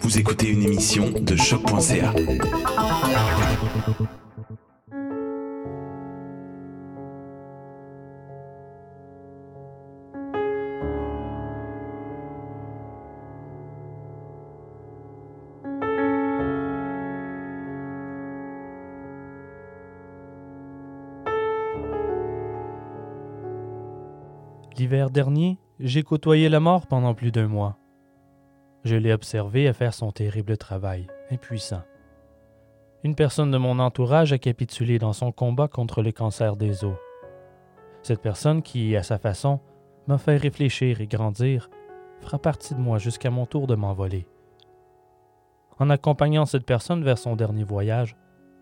Vous écoutez une émission de choc.ca. L'hiver dernier, j'ai côtoyé la mort pendant plus d'un mois. Je l'ai observé à faire son terrible travail, impuissant. Une personne de mon entourage a capitulé dans son combat contre le cancer des os. Cette personne qui, à sa façon, m'a fait réfléchir et grandir, fera partie de moi jusqu'à mon tour de m'envoler. En accompagnant cette personne vers son dernier voyage,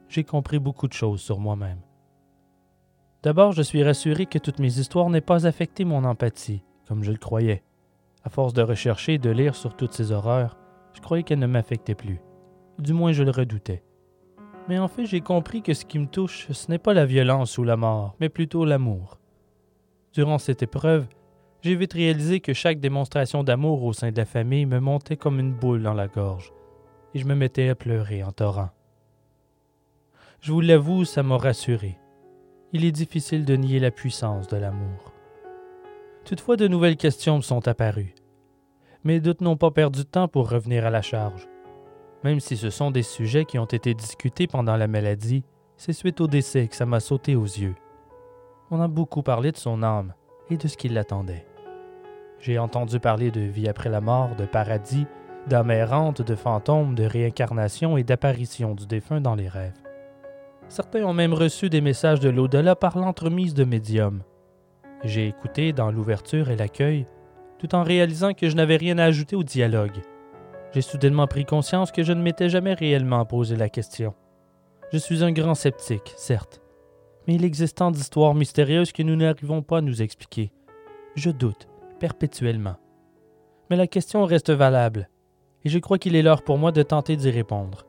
j'ai compris beaucoup de choses sur moi-même. D'abord, je suis rassuré que toutes mes histoires n'aient pas affecté mon empathie, comme je le croyais. À force de rechercher et de lire sur toutes ces horreurs, je croyais qu'elles ne m'affectaient plus. Du moins, je le redoutais. Mais en fait, j'ai compris que ce qui me touche, ce n'est pas la violence ou la mort, mais plutôt l'amour. Durant cette épreuve, j'ai vite réalisé que chaque démonstration d'amour au sein de la famille me montait comme une boule dans la gorge, et je me mettais à pleurer en torrent. Je vous l'avoue, ça m'a rassuré il est difficile de nier la puissance de l'amour. Toutefois, de nouvelles questions me sont apparues. Mes doutes n'ont pas perdu de temps pour revenir à la charge. Même si ce sont des sujets qui ont été discutés pendant la maladie, c'est suite au décès que ça m'a sauté aux yeux. On a beaucoup parlé de son âme et de ce qui l'attendait. J'ai entendu parler de vie après la mort, de paradis, d'âme errante, de fantômes, de réincarnation et d'apparition du défunt dans les rêves. Certains ont même reçu des messages de l'au-delà par l'entremise de médiums. J'ai écouté dans l'ouverture et l'accueil, tout en réalisant que je n'avais rien à ajouter au dialogue. J'ai soudainement pris conscience que je ne m'étais jamais réellement posé la question. Je suis un grand sceptique, certes, mais il existe tant d'histoires mystérieuses que nous n'arrivons pas à nous expliquer. Je doute, perpétuellement. Mais la question reste valable, et je crois qu'il est l'heure pour moi de tenter d'y répondre.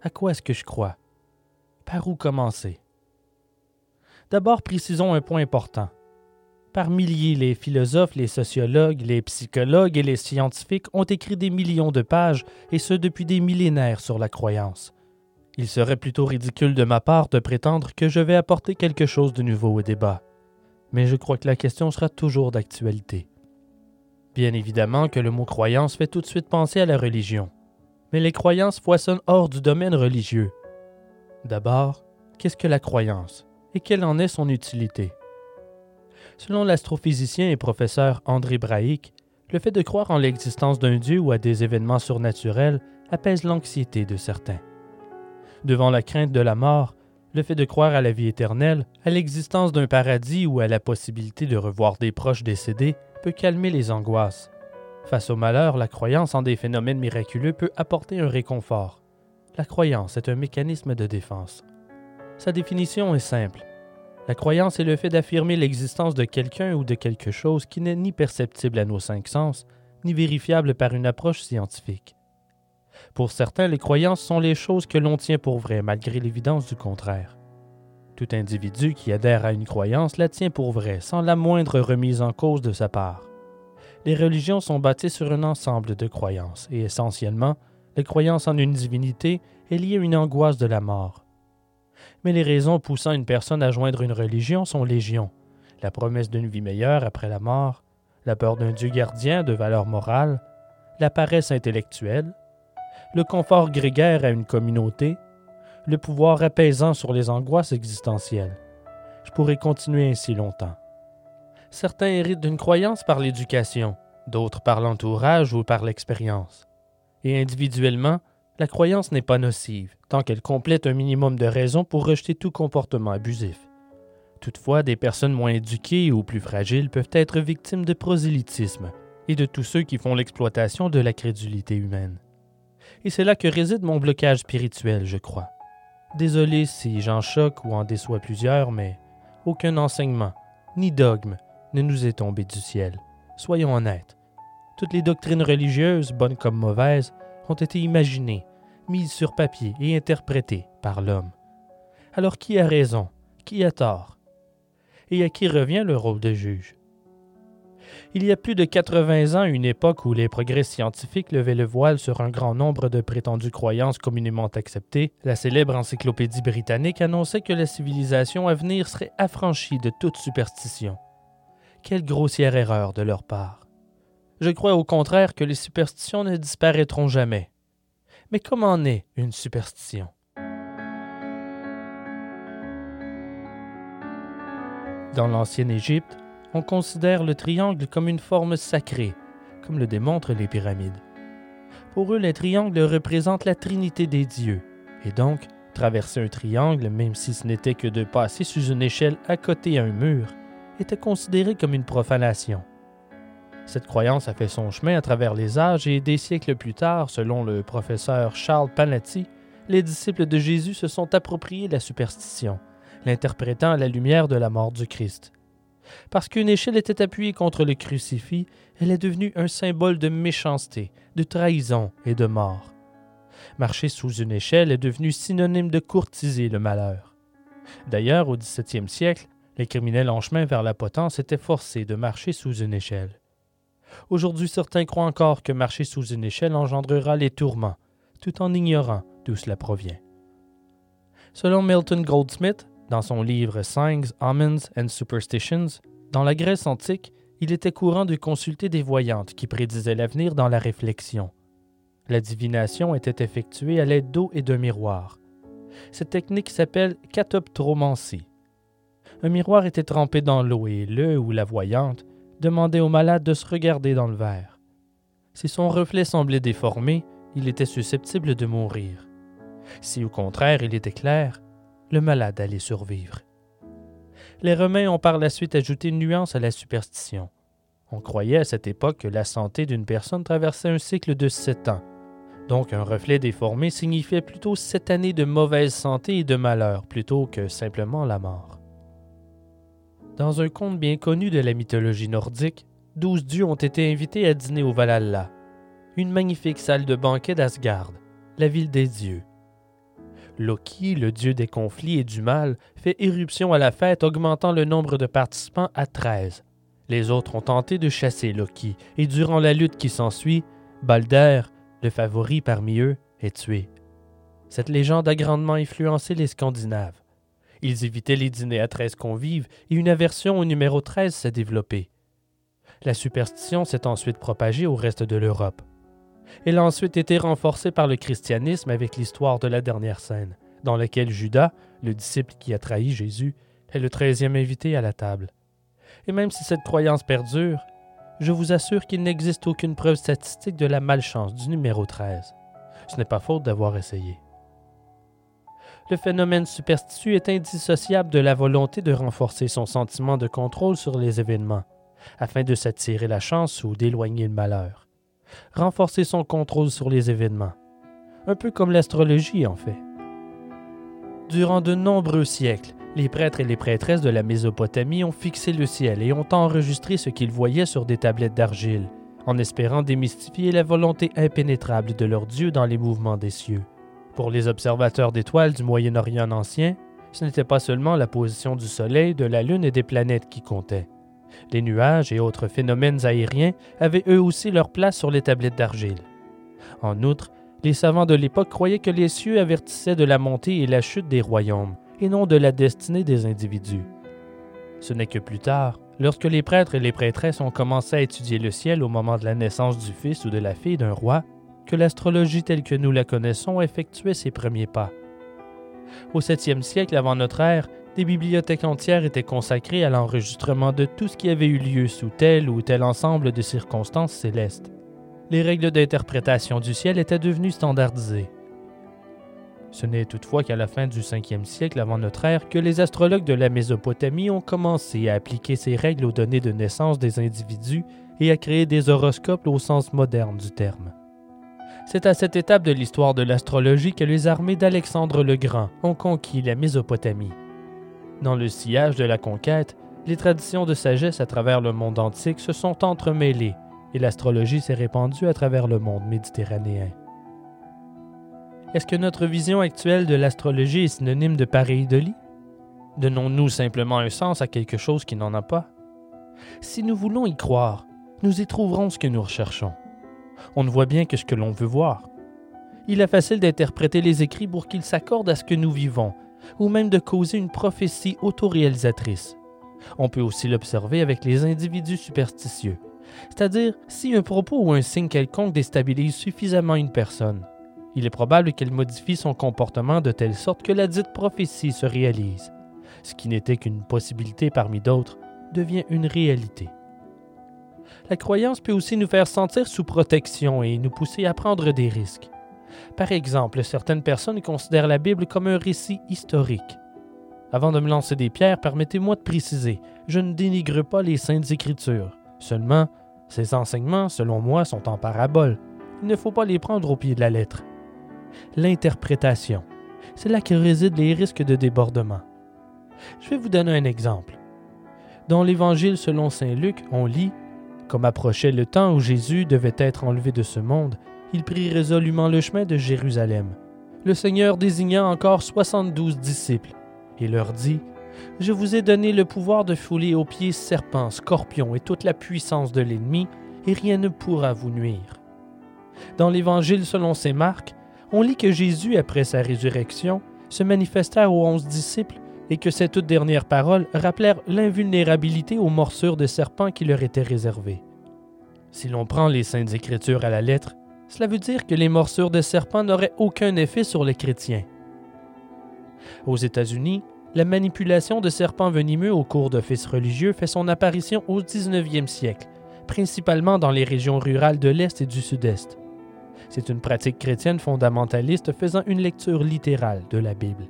À quoi est-ce que je crois? Par où commencer? D'abord, précisons un point important. Par milliers, les philosophes, les sociologues, les psychologues et les scientifiques ont écrit des millions de pages, et ce depuis des millénaires, sur la croyance. Il serait plutôt ridicule de ma part de prétendre que je vais apporter quelque chose de nouveau au débat. Mais je crois que la question sera toujours d'actualité. Bien évidemment que le mot croyance fait tout de suite penser à la religion. Mais les croyances foisonnent hors du domaine religieux. D'abord, qu'est-ce que la croyance? Et quelle en est son utilité? Selon l'astrophysicien et professeur André Braic, le fait de croire en l'existence d'un Dieu ou à des événements surnaturels apaise l'anxiété de certains. Devant la crainte de la mort, le fait de croire à la vie éternelle, à l'existence d'un paradis ou à la possibilité de revoir des proches décédés peut calmer les angoisses. Face au malheur, la croyance en des phénomènes miraculeux peut apporter un réconfort. La croyance est un mécanisme de défense. Sa définition est simple. La croyance est le fait d'affirmer l'existence de quelqu'un ou de quelque chose qui n'est ni perceptible à nos cinq sens, ni vérifiable par une approche scientifique. Pour certains, les croyances sont les choses que l'on tient pour vraies malgré l'évidence du contraire. Tout individu qui adhère à une croyance la tient pour vraie sans la moindre remise en cause de sa part. Les religions sont bâties sur un ensemble de croyances et essentiellement la croyance en une divinité est liée à une angoisse de la mort. Les raisons poussant une personne à joindre une religion sont légion. La promesse d'une vie meilleure après la mort, la peur d'un Dieu gardien de valeurs morales, la paresse intellectuelle, le confort grégaire à une communauté, le pouvoir apaisant sur les angoisses existentielles. Je pourrais continuer ainsi longtemps. Certains héritent d'une croyance par l'éducation, d'autres par l'entourage ou par l'expérience et individuellement, la croyance n'est pas nocive, tant qu'elle complète un minimum de raisons pour rejeter tout comportement abusif. Toutefois, des personnes moins éduquées ou plus fragiles peuvent être victimes de prosélytisme et de tous ceux qui font l'exploitation de la crédulité humaine. Et c'est là que réside mon blocage spirituel, je crois. Désolé si j'en choque ou en déçois plusieurs, mais aucun enseignement, ni dogme, ne nous est tombé du ciel. Soyons honnêtes. Toutes les doctrines religieuses, bonnes comme mauvaises, ont été imaginées, mises sur papier et interprétées par l'homme. Alors qui a raison Qui a tort? Et à qui revient le rôle de juge? Il y a plus de 80 ans, une époque où les progrès scientifiques levaient le voile sur un grand nombre de prétendues croyances communément acceptées, la célèbre encyclopédie britannique annonçait que la civilisation à venir serait affranchie de toute superstition. Quelle grossière erreur de leur part. Je crois au contraire que les superstitions ne disparaîtront jamais. Mais comment naît une superstition? Dans l'ancienne Égypte, on considère le triangle comme une forme sacrée, comme le démontrent les pyramides. Pour eux, les triangles représentent la Trinité des dieux, et donc, traverser un triangle, même si ce n'était que de passer sous une échelle à côté à un mur, était considéré comme une profanation. Cette croyance a fait son chemin à travers les âges et des siècles plus tard, selon le professeur Charles Panatti, les disciples de Jésus se sont appropriés la superstition, l'interprétant à la lumière de la mort du Christ. Parce qu'une échelle était appuyée contre le crucifix, elle est devenue un symbole de méchanceté, de trahison et de mort. Marcher sous une échelle est devenu synonyme de courtiser le malheur. D'ailleurs, au XVIIe siècle, les criminels en chemin vers la potence étaient forcés de marcher sous une échelle. Aujourd'hui, certains croient encore que marcher sous une échelle engendrera les tourments, tout en ignorant d'où cela provient. Selon Milton Goldsmith, dans son livre Signs, Omens and Superstitions, dans la Grèce antique, il était courant de consulter des voyantes qui prédisaient l'avenir dans la réflexion. La divination était effectuée à l'aide d'eau et d'un miroir. Cette technique s'appelle catoptromancie. Un miroir était trempé dans l'eau et le ou la voyante demandait au malade de se regarder dans le verre. Si son reflet semblait déformé, il était susceptible de mourir. Si au contraire il était clair, le malade allait survivre. Les Romains ont par la suite ajouté une nuance à la superstition. On croyait à cette époque que la santé d'une personne traversait un cycle de sept ans. Donc un reflet déformé signifiait plutôt sept années de mauvaise santé et de malheur plutôt que simplement la mort. Dans un conte bien connu de la mythologie nordique, douze dieux ont été invités à dîner au Valhalla, une magnifique salle de banquet d'Asgard, la ville des dieux. Loki, le dieu des conflits et du mal, fait éruption à la fête, augmentant le nombre de participants à 13. Les autres ont tenté de chasser Loki, et durant la lutte qui s'ensuit, Balder, le favori parmi eux, est tué. Cette légende a grandement influencé les Scandinaves. Ils évitaient les dîners à 13 convives et une aversion au numéro 13 s'est développée. La superstition s'est ensuite propagée au reste de l'Europe. Elle a ensuite été renforcée par le christianisme avec l'histoire de la dernière scène, dans laquelle Judas, le disciple qui a trahi Jésus, est le treizième invité à la table. Et même si cette croyance perdure, je vous assure qu'il n'existe aucune preuve statistique de la malchance du numéro 13. Ce n'est pas faute d'avoir essayé. Le phénomène superstitieux est indissociable de la volonté de renforcer son sentiment de contrôle sur les événements, afin de s'attirer la chance ou d'éloigner le malheur renforcer son contrôle sur les événements. Un peu comme l'astrologie en fait. Durant de nombreux siècles, les prêtres et les prêtresses de la Mésopotamie ont fixé le ciel et ont enregistré ce qu'ils voyaient sur des tablettes d'argile, en espérant démystifier la volonté impénétrable de leur Dieu dans les mouvements des cieux. Pour les observateurs d'étoiles du Moyen-Orient ancien, ce n'était pas seulement la position du Soleil, de la Lune et des planètes qui comptait. Les nuages et autres phénomènes aériens avaient eux aussi leur place sur les tablettes d'argile. En outre, les savants de l'époque croyaient que les cieux avertissaient de la montée et la chute des royaumes, et non de la destinée des individus. Ce n'est que plus tard, lorsque les prêtres et les prêtresses ont commencé à étudier le ciel au moment de la naissance du fils ou de la fille d'un roi, que l'astrologie telle que nous la connaissons effectuait ses premiers pas. Au 7e siècle avant notre ère, des bibliothèques entières étaient consacrées à l'enregistrement de tout ce qui avait eu lieu sous tel ou tel ensemble de circonstances célestes. Les règles d'interprétation du ciel étaient devenues standardisées. Ce n'est toutefois qu'à la fin du 5e siècle avant notre ère que les astrologues de la Mésopotamie ont commencé à appliquer ces règles aux données de naissance des individus et à créer des horoscopes au sens moderne du terme. C'est à cette étape de l'histoire de l'astrologie que les armées d'Alexandre le Grand ont conquis la Mésopotamie. Dans le sillage de la conquête, les traditions de sagesse à travers le monde antique se sont entremêlées et l'astrologie s'est répandue à travers le monde méditerranéen. Est-ce que notre vision actuelle de l'astrologie est synonyme de pareidolie Donnons-nous simplement un sens à quelque chose qui n'en a pas Si nous voulons y croire, nous y trouverons ce que nous recherchons. On ne voit bien que ce que l'on veut voir. Il est facile d'interpréter les écrits pour qu'ils s'accordent à ce que nous vivons, ou même de causer une prophétie autoréalisatrice. On peut aussi l'observer avec les individus superstitieux, c'est-à-dire si un propos ou un signe quelconque déstabilise suffisamment une personne. Il est probable qu'elle modifie son comportement de telle sorte que la dite prophétie se réalise. Ce qui n'était qu'une possibilité parmi d'autres devient une réalité. La croyance peut aussi nous faire sentir sous protection et nous pousser à prendre des risques. Par exemple, certaines personnes considèrent la Bible comme un récit historique. Avant de me lancer des pierres, permettez-moi de préciser, je ne dénigre pas les saintes écritures. Seulement, ces enseignements, selon moi, sont en parabole. Il ne faut pas les prendre au pied de la lettre. L'interprétation, c'est là que résident les risques de débordement. Je vais vous donner un exemple. Dans l'Évangile selon Saint Luc, on lit Comme approchait le temps où Jésus devait être enlevé de ce monde, il prit résolument le chemin de Jérusalem. Le Seigneur désigna encore soixante-douze disciples et leur dit Je vous ai donné le pouvoir de fouler aux pieds serpents, scorpions et toute la puissance de l'ennemi, et rien ne pourra vous nuire. Dans l'Évangile selon Saint Marc, on lit que Jésus, après sa résurrection, se manifesta aux onze disciples et que ces toutes dernières paroles rappelèrent l'invulnérabilité aux morsures de serpents qui leur étaient réservées. Si l'on prend les Saintes Écritures à la lettre, cela veut dire que les morsures de serpents n'auraient aucun effet sur les chrétiens. Aux États-Unis, la manipulation de serpents venimeux au cours d'offices religieux fait son apparition au 19e siècle, principalement dans les régions rurales de l'Est et du Sud-Est. C'est une pratique chrétienne fondamentaliste faisant une lecture littérale de la Bible.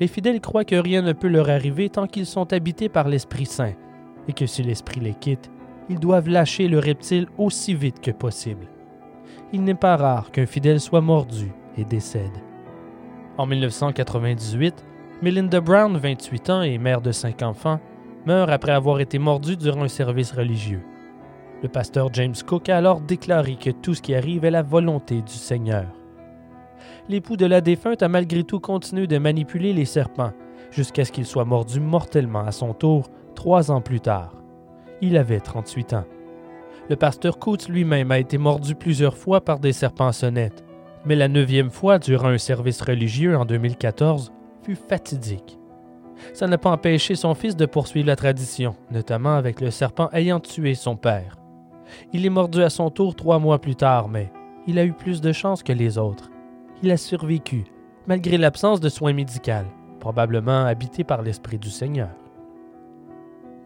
Les fidèles croient que rien ne peut leur arriver tant qu'ils sont habités par l'Esprit Saint, et que si l'Esprit les quitte, ils doivent lâcher le reptile aussi vite que possible. Il n'est pas rare qu'un fidèle soit mordu et décède. En 1998, Melinda Brown, 28 ans et mère de cinq enfants, meurt après avoir été mordue durant un service religieux. Le pasteur James Cook a alors déclaré que tout ce qui arrive est la volonté du Seigneur. L'époux de la défunte a malgré tout continué de manipuler les serpents jusqu'à ce qu'il soit mordu mortellement à son tour trois ans plus tard. Il avait 38 ans. Le pasteur Coates lui-même a été mordu plusieurs fois par des serpents sonnettes, mais la neuvième fois durant un service religieux en 2014 fut fatidique. Ça n'a pas empêché son fils de poursuivre la tradition, notamment avec le serpent ayant tué son père. Il est mordu à son tour trois mois plus tard, mais il a eu plus de chance que les autres. Il a survécu, malgré l'absence de soins médicaux, probablement habité par l'Esprit du Seigneur.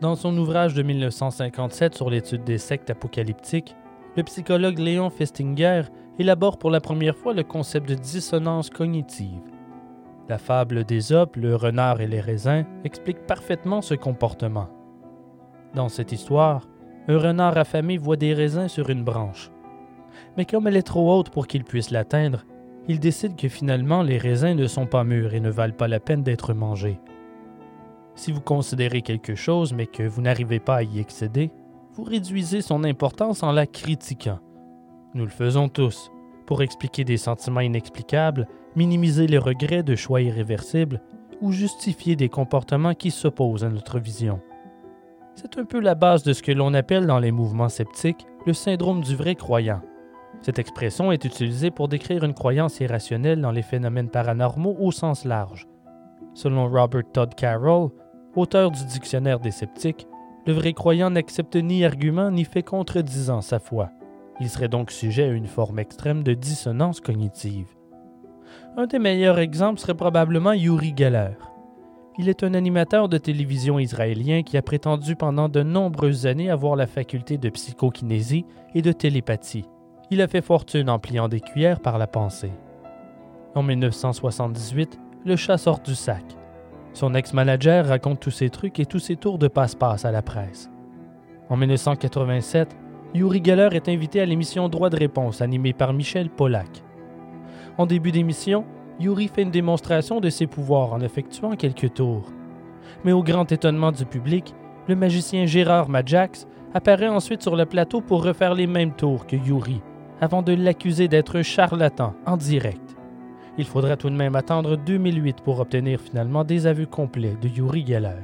Dans son ouvrage de 1957 sur l'étude des sectes apocalyptiques, le psychologue Léon Festinger élabore pour la première fois le concept de dissonance cognitive. La fable d'Ésope, le renard et les raisins explique parfaitement ce comportement. Dans cette histoire, un renard affamé voit des raisins sur une branche. Mais comme elle est trop haute pour qu'il puisse l'atteindre, il décide que finalement les raisins ne sont pas mûrs et ne valent pas la peine d'être mangés. Si vous considérez quelque chose mais que vous n'arrivez pas à y excéder, vous réduisez son importance en la critiquant. Nous le faisons tous, pour expliquer des sentiments inexplicables, minimiser les regrets de choix irréversibles ou justifier des comportements qui s'opposent à notre vision. C'est un peu la base de ce que l'on appelle dans les mouvements sceptiques le syndrome du vrai croyant. Cette expression est utilisée pour décrire une croyance irrationnelle dans les phénomènes paranormaux au sens large. Selon Robert Todd Carroll, auteur du Dictionnaire des sceptiques, le vrai croyant n'accepte ni argument ni fait contredisant sa foi. Il serait donc sujet à une forme extrême de dissonance cognitive. Un des meilleurs exemples serait probablement Yuri Geller. Il est un animateur de télévision israélien qui a prétendu pendant de nombreuses années avoir la faculté de psychokinésie et de télépathie. Il a fait fortune en pliant des cuillères par la pensée. En 1978, le chat sort du sac. Son ex-manager raconte tous ses trucs et tous ses tours de passe-passe à la presse. En 1987, Yuri Geller est invité à l'émission Droit de réponse animée par Michel Pollack. En début d'émission, Yuri fait une démonstration de ses pouvoirs en effectuant quelques tours. Mais au grand étonnement du public, le magicien Gérard Majax apparaît ensuite sur le plateau pour refaire les mêmes tours que Yuri, avant de l'accuser d'être charlatan en direct. Il faudra tout de même attendre 2008 pour obtenir finalement des aveux complets de Yuri Geller.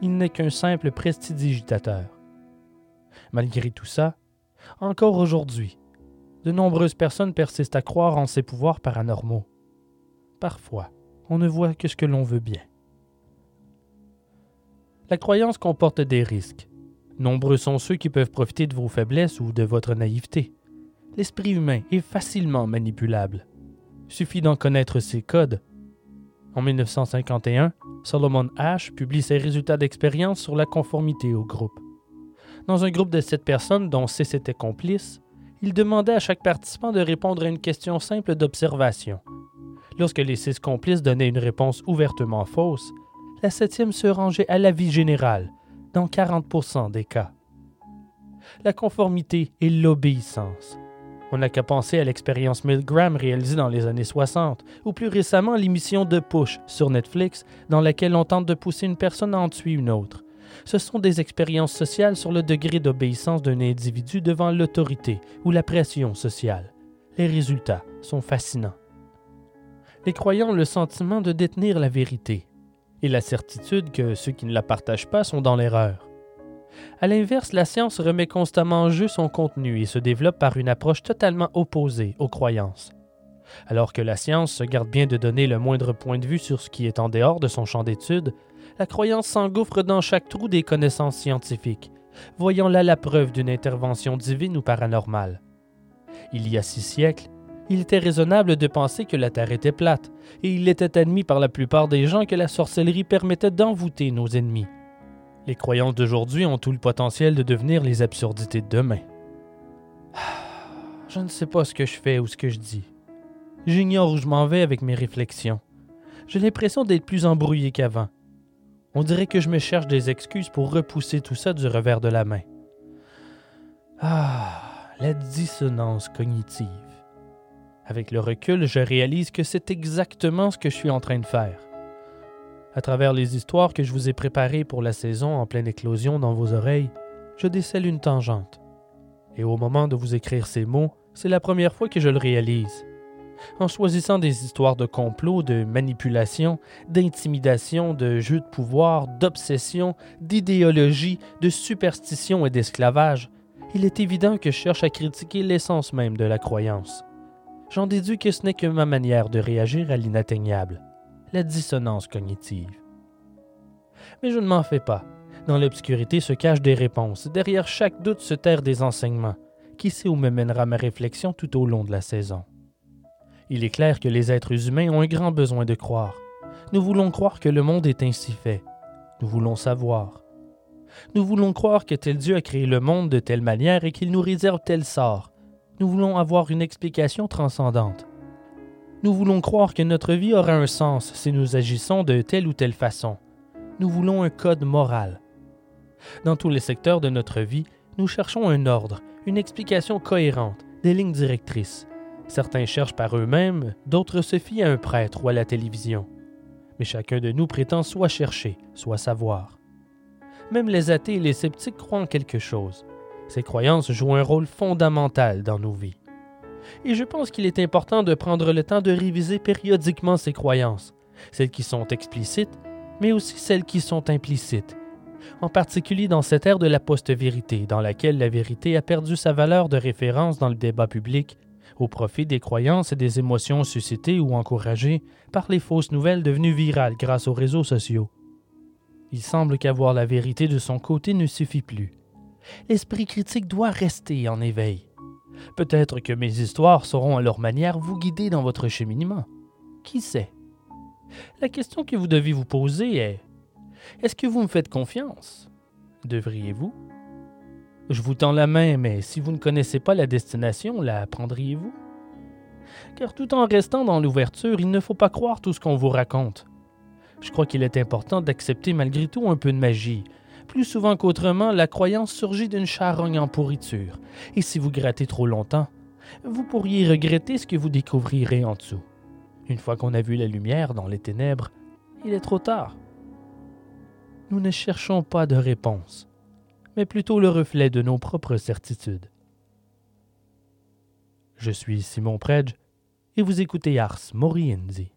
Il n'est qu'un simple prestidigitateur Malgré tout ça, encore aujourd'hui, de nombreuses personnes persistent à croire en ces pouvoirs paranormaux. Parfois, on ne voit que ce que l'on veut bien. La croyance comporte des risques. Nombreux sont ceux qui peuvent profiter de vos faiblesses ou de votre naïveté. L'esprit humain est facilement manipulable. Suffit d'en connaître ses codes. En 1951, Solomon Ash publie ses résultats d'expérience sur la conformité au groupe. Dans un groupe de sept personnes dont six étaient complices, il demandait à chaque participant de répondre à une question simple d'observation. Lorsque les six complices donnaient une réponse ouvertement fausse, la septième se rangeait à l'avis général, dans 40% des cas. La conformité et l'obéissance. On n'a qu'à penser à l'expérience Milgram réalisée dans les années 60, ou plus récemment l'émission de Push sur Netflix, dans laquelle on tente de pousser une personne à en tuer une autre. Ce sont des expériences sociales sur le degré d'obéissance d'un individu devant l'autorité ou la pression sociale. Les résultats sont fascinants. Les croyants ont le sentiment de détenir la vérité, et la certitude que ceux qui ne la partagent pas sont dans l'erreur. À l'inverse, la science remet constamment en jeu son contenu et se développe par une approche totalement opposée aux croyances. Alors que la science se garde bien de donner le moindre point de vue sur ce qui est en dehors de son champ d'étude, la croyance s'engouffre dans chaque trou des connaissances scientifiques, voyant là la preuve d'une intervention divine ou paranormale. Il y a six siècles, il était raisonnable de penser que la Terre était plate, et il était admis par la plupart des gens que la sorcellerie permettait d'envoûter nos ennemis. Les croyances d'aujourd'hui ont tout le potentiel de devenir les absurdités de demain. Je ne sais pas ce que je fais ou ce que je dis. J'ignore où je m'en vais avec mes réflexions. J'ai l'impression d'être plus embrouillé qu'avant. On dirait que je me cherche des excuses pour repousser tout ça du revers de la main. Ah, la dissonance cognitive. Avec le recul, je réalise que c'est exactement ce que je suis en train de faire. À travers les histoires que je vous ai préparées pour la saison en pleine éclosion dans vos oreilles, je décèle une tangente. Et au moment de vous écrire ces mots, c'est la première fois que je le réalise. En choisissant des histoires de complot, de manipulation, d'intimidation, de jeu de pouvoir, d'obsession, d'idéologie, de superstition et d'esclavage, il est évident que je cherche à critiquer l'essence même de la croyance j'en déduis que ce n'est que ma manière de réagir à l'inatteignable, la dissonance cognitive. Mais je ne m'en fais pas. Dans l'obscurité se cachent des réponses. Derrière chaque doute se terrent des enseignements. Qui sait où me mènera ma réflexion tout au long de la saison? Il est clair que les êtres humains ont un grand besoin de croire. Nous voulons croire que le monde est ainsi fait. Nous voulons savoir. Nous voulons croire que tel Dieu a créé le monde de telle manière et qu'il nous réserve tel sort, nous voulons avoir une explication transcendante. Nous voulons croire que notre vie aura un sens si nous agissons de telle ou telle façon. Nous voulons un code moral. Dans tous les secteurs de notre vie, nous cherchons un ordre, une explication cohérente, des lignes directrices. Certains cherchent par eux-mêmes, d'autres se fient à un prêtre ou à la télévision. Mais chacun de nous prétend soit chercher, soit savoir. Même les athées et les sceptiques croient en quelque chose. Ces croyances jouent un rôle fondamental dans nos vies. Et je pense qu'il est important de prendre le temps de réviser périodiquement ces croyances, celles qui sont explicites, mais aussi celles qui sont implicites, en particulier dans cette ère de la post-vérité, dans laquelle la vérité a perdu sa valeur de référence dans le débat public, au profit des croyances et des émotions suscitées ou encouragées par les fausses nouvelles devenues virales grâce aux réseaux sociaux. Il semble qu'avoir la vérité de son côté ne suffit plus l'esprit critique doit rester en éveil. Peut-être que mes histoires sauront à leur manière vous guider dans votre cheminement. Qui sait? La question que vous devez vous poser est Est-ce que vous me faites confiance? Devriez-vous? Je vous tends la main, mais si vous ne connaissez pas la destination, la prendriez-vous? Car tout en restant dans l'ouverture, il ne faut pas croire tout ce qu'on vous raconte. Je crois qu'il est important d'accepter malgré tout un peu de magie, plus souvent qu'autrement, la croyance surgit d'une charogne en pourriture, et si vous grattez trop longtemps, vous pourriez regretter ce que vous découvrirez en dessous. Une fois qu'on a vu la lumière dans les ténèbres, il est trop tard. Nous ne cherchons pas de réponse, mais plutôt le reflet de nos propres certitudes. Je suis Simon Predge et vous écoutez Ars Moriendi.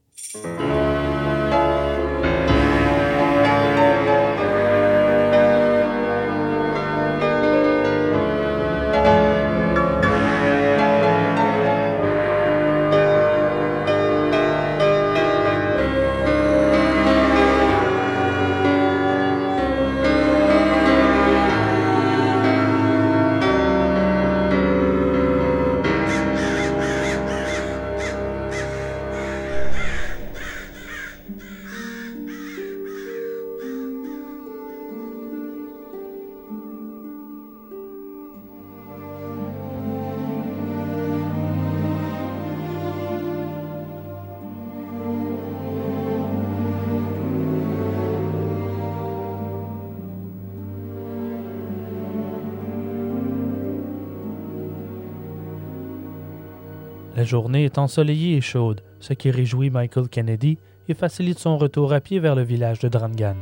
Journée est ensoleillée et chaude, ce qui réjouit Michael Kennedy et facilite son retour à pied vers le village de Drangan.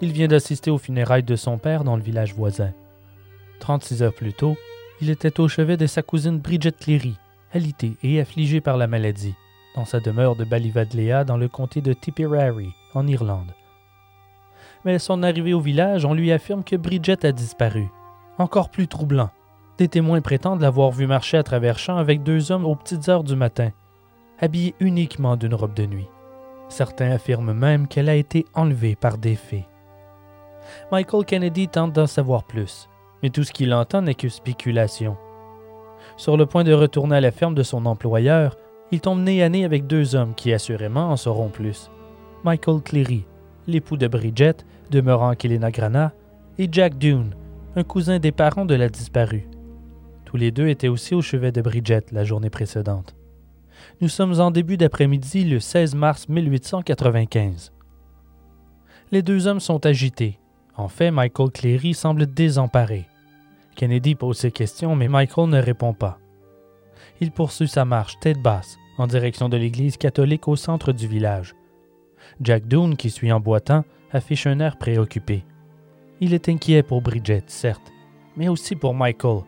Il vient d'assister aux funérailles de son père dans le village voisin. 36 heures plus tôt, il était au chevet de sa cousine Bridget Cleary, alitée et affligée par la maladie, dans sa demeure de Ballivadlea dans le comté de Tipperary, en Irlande. Mais à son arrivée au village, on lui affirme que Bridget a disparu. Encore plus troublant, des témoins prétendent l'avoir vue marcher à travers champs avec deux hommes aux petites heures du matin, habillés uniquement d'une robe de nuit. Certains affirment même qu'elle a été enlevée par des fées. Michael Kennedy tente d'en savoir plus, mais tout ce qu'il entend n'est que spéculation. Sur le point de retourner à la ferme de son employeur, il tombe nez à nez avec deux hommes qui assurément en sauront plus. Michael Cleary, l'époux de Bridget, demeurant à Grana, et Jack Dune, un cousin des parents de la disparue. Tous les deux étaient aussi au chevet de Bridget la journée précédente. Nous sommes en début d'après-midi le 16 mars 1895. Les deux hommes sont agités. En fait, Michael Cleary semble désemparé. Kennedy pose ses questions, mais Michael ne répond pas. Il poursuit sa marche tête basse en direction de l'église catholique au centre du village. Jack Doone, qui suit en boitant, affiche un air préoccupé. Il est inquiet pour Bridget, certes, mais aussi pour Michael,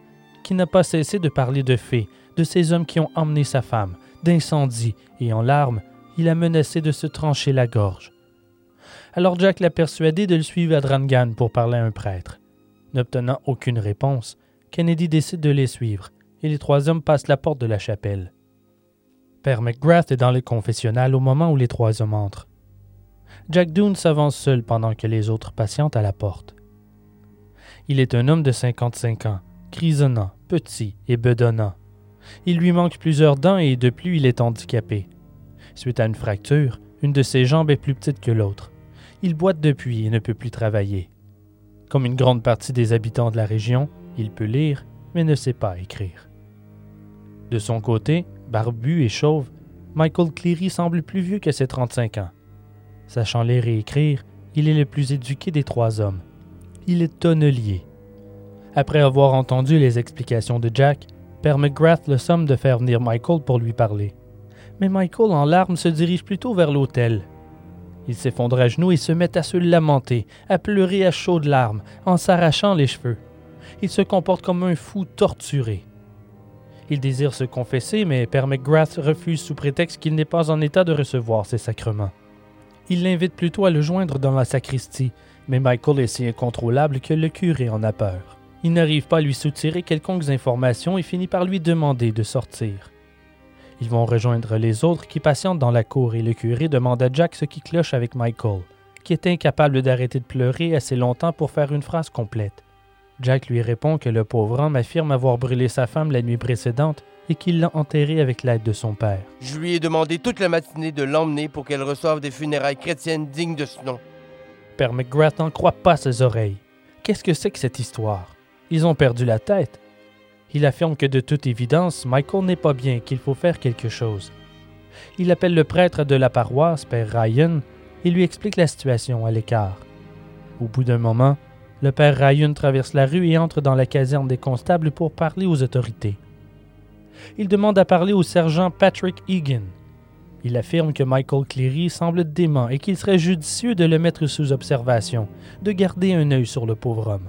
qui n'a pas cessé de parler de fées, de ces hommes qui ont emmené sa femme, d'incendie, et en larmes, il a menacé de se trancher la gorge. Alors Jack l'a persuadé de le suivre à Drangan pour parler à un prêtre. N'obtenant aucune réponse, Kennedy décide de les suivre, et les trois hommes passent la porte de la chapelle. Père McGrath est dans le confessionnal au moment où les trois hommes entrent. Jack Doone s'avance seul pendant que les autres patientent à la porte. Il est un homme de 55 ans, grisonnant, petit et bedonnant. Il lui manque plusieurs dents et de plus il est handicapé. Suite à une fracture, une de ses jambes est plus petite que l'autre. Il boite depuis et ne peut plus travailler. Comme une grande partie des habitants de la région, il peut lire, mais ne sait pas écrire. De son côté, barbu et chauve, Michael Cleary semble plus vieux que ses 35 ans. Sachant lire et écrire, il est le plus éduqué des trois hommes. Il est tonnelier. Après avoir entendu les explications de Jack, Père McGrath le somme de faire venir Michael pour lui parler. Mais Michael, en larmes, se dirige plutôt vers l'autel. Il s'effondre à genoux et se met à se lamenter, à pleurer à chaudes larmes, en s'arrachant les cheveux. Il se comporte comme un fou torturé. Il désire se confesser, mais Père McGrath refuse sous prétexte qu'il n'est pas en état de recevoir ces sacrements. Il l'invite plutôt à le joindre dans la sacristie, mais Michael est si incontrôlable que le curé en a peur. Il n'arrive pas à lui soutirer quelconques informations et finit par lui demander de sortir. Ils vont rejoindre les autres qui patientent dans la cour et le curé demande à Jack ce qui cloche avec Michael, qui est incapable d'arrêter de pleurer assez longtemps pour faire une phrase complète. Jack lui répond que le pauvre homme affirme avoir brûlé sa femme la nuit précédente et qu'il l'a enterrée avec l'aide de son père. Je lui ai demandé toute la matinée de l'emmener pour qu'elle reçoive des funérailles chrétiennes dignes de ce nom. Père McGrath n'en croit pas ses oreilles. Qu'est-ce que c'est que cette histoire? Ils ont perdu la tête. Il affirme que de toute évidence, Michael n'est pas bien, qu'il faut faire quelque chose. Il appelle le prêtre de la paroisse, Père Ryan, et lui explique la situation à l'écart. Au bout d'un moment, le Père Ryan traverse la rue et entre dans la caserne des constables pour parler aux autorités. Il demande à parler au sergent Patrick Egan. Il affirme que Michael Cleary semble dément et qu'il serait judicieux de le mettre sous observation, de garder un œil sur le pauvre homme.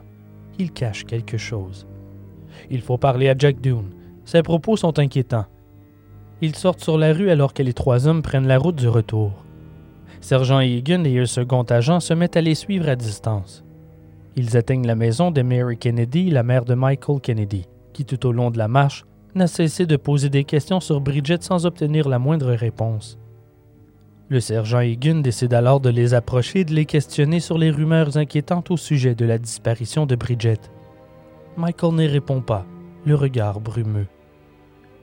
Il cache quelque chose. Il faut parler à Jack Dune. Ses propos sont inquiétants. Ils sortent sur la rue alors que les trois hommes prennent la route du retour. Sergent Egan et un second agent se mettent à les suivre à distance. Ils atteignent la maison de Mary Kennedy, la mère de Michael Kennedy, qui tout au long de la marche n'a cessé de poser des questions sur Bridget sans obtenir la moindre réponse. Le sergent Egan décide alors de les approcher et de les questionner sur les rumeurs inquiétantes au sujet de la disparition de Bridget. Michael n'y répond pas, le regard brumeux.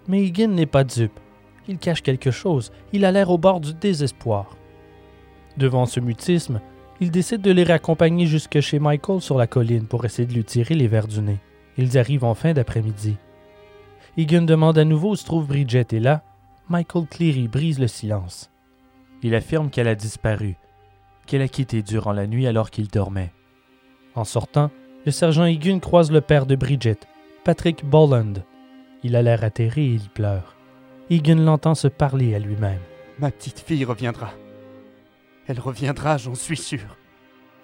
Mais Egan n'est pas dupe. Il cache quelque chose. Il a l'air au bord du désespoir. Devant ce mutisme, il décide de les raccompagner jusque chez Michael sur la colline pour essayer de lui tirer les verres du nez. Ils arrivent en fin d'après-midi. Egan demande à nouveau où se trouve Bridget et là, Michael Cleary brise le silence. Il affirme qu'elle a disparu, qu'elle a quitté durant la nuit alors qu'il dormait. En sortant, le sergent Egan croise le père de Bridget, Patrick Bolland. Il a l'air atterré et il pleure. Egan l'entend se parler à lui-même. Ma petite fille reviendra. Elle reviendra, j'en suis sûr.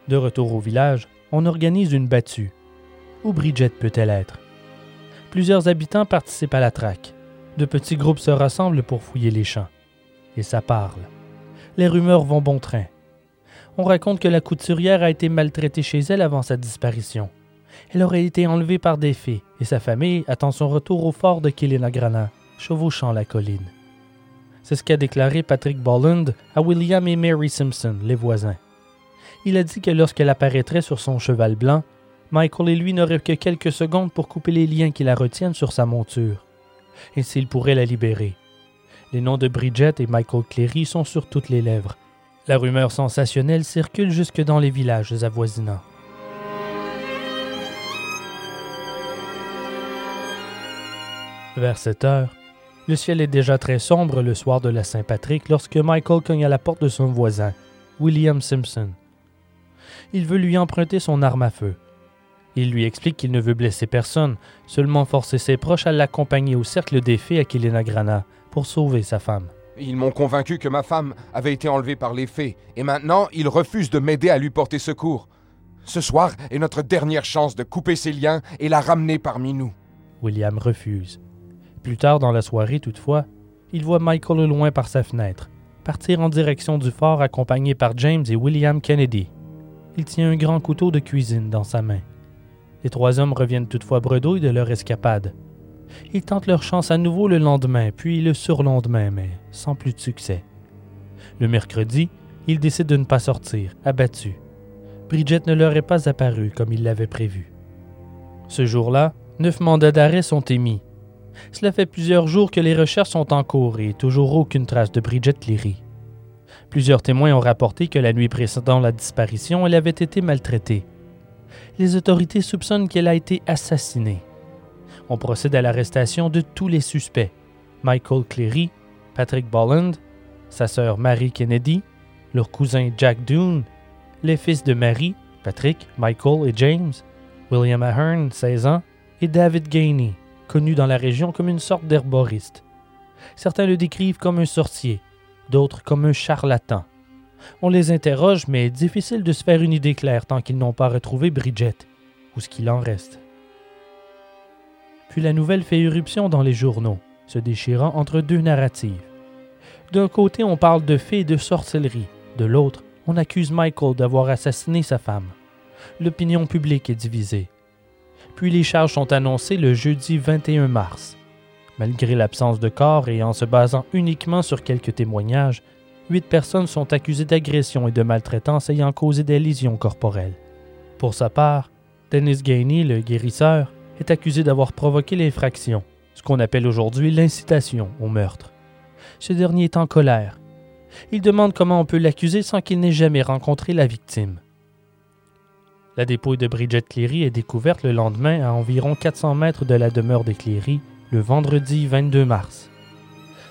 De retour au village, on organise une battue. Où Bridget peut-elle être? Plusieurs habitants participent à la traque. De petits groupes se rassemblent pour fouiller les champs. Et ça parle. Les rumeurs vont bon train. On raconte que la couturière a été maltraitée chez elle avant sa disparition. Elle aurait été enlevée par des fées et sa famille attend son retour au fort de Kilinagrana, chevauchant la colline. C'est ce qu'a déclaré Patrick Bolland à William et Mary Simpson, les voisins. Il a dit que lorsqu'elle apparaîtrait sur son cheval blanc, Michael et lui n'auraient que quelques secondes pour couper les liens qui la retiennent sur sa monture. Et s'il pourrait la libérer. Les noms de Bridget et Michael Cleary sont sur toutes les lèvres. La rumeur sensationnelle circule jusque dans les villages avoisinants. Vers 7 heures, le ciel est déjà très sombre le soir de la Saint-Patrick lorsque Michael cogne à la porte de son voisin, William Simpson. Il veut lui emprunter son arme à feu. Il lui explique qu'il ne veut blesser personne, seulement forcer ses proches à l'accompagner au cercle des fées à Kilinagrana pour sauver sa femme. Ils m'ont convaincu que ma femme avait été enlevée par les fées, et maintenant ils refusent de m'aider à lui porter secours. Ce soir est notre dernière chance de couper ses liens et la ramener parmi nous. William refuse. Plus tard dans la soirée, toutefois, il voit Michael au loin par sa fenêtre, partir en direction du fort accompagné par James et William Kennedy. Il tient un grand couteau de cuisine dans sa main. Les trois hommes reviennent toutefois bredouilles de leur escapade. Ils tentent leur chance à nouveau le lendemain, puis le surlendemain, mais sans plus de succès. Le mercredi, ils décident de ne pas sortir, abattus. Bridget ne leur est pas apparue comme ils l'avaient prévu. Ce jour-là, neuf mandats d'arrêt sont émis. Cela fait plusieurs jours que les recherches sont en cours et toujours aucune trace de Bridget Cleary. Plusieurs témoins ont rapporté que la nuit précédant la disparition, elle avait été maltraitée. Les autorités soupçonnent qu'elle a été assassinée. On procède à l'arrestation de tous les suspects Michael Cleary, Patrick Bolland, sa sœur Mary Kennedy, leur cousin Jack Doone, les fils de Mary, Patrick, Michael et James, William Ahern, 16 ans, et David Gainey, connu dans la région comme une sorte d'herboriste. Certains le décrivent comme un sorcier, d'autres comme un charlatan. On les interroge, mais difficile de se faire une idée claire tant qu'ils n'ont pas retrouvé Bridget, ou ce qu'il en reste? Puis la nouvelle fait irruption dans les journaux, se déchirant entre deux narratives. D'un côté, on parle de fées et de sorcellerie, de l'autre, on accuse Michael d'avoir assassiné sa femme. L'opinion publique est divisée. Puis les charges sont annoncées le jeudi 21 mars. Malgré l'absence de corps et en se basant uniquement sur quelques témoignages, huit personnes sont accusées d'agression et de maltraitance ayant causé des lésions corporelles. Pour sa part, Dennis Gainey, le guérisseur, est accusé d'avoir provoqué l'infraction, ce qu'on appelle aujourd'hui l'incitation au meurtre. Ce dernier est en colère. Il demande comment on peut l'accuser sans qu'il n'ait jamais rencontré la victime. La dépouille de Bridget Cleary est découverte le lendemain à environ 400 mètres de la demeure des Cleary, le vendredi 22 mars.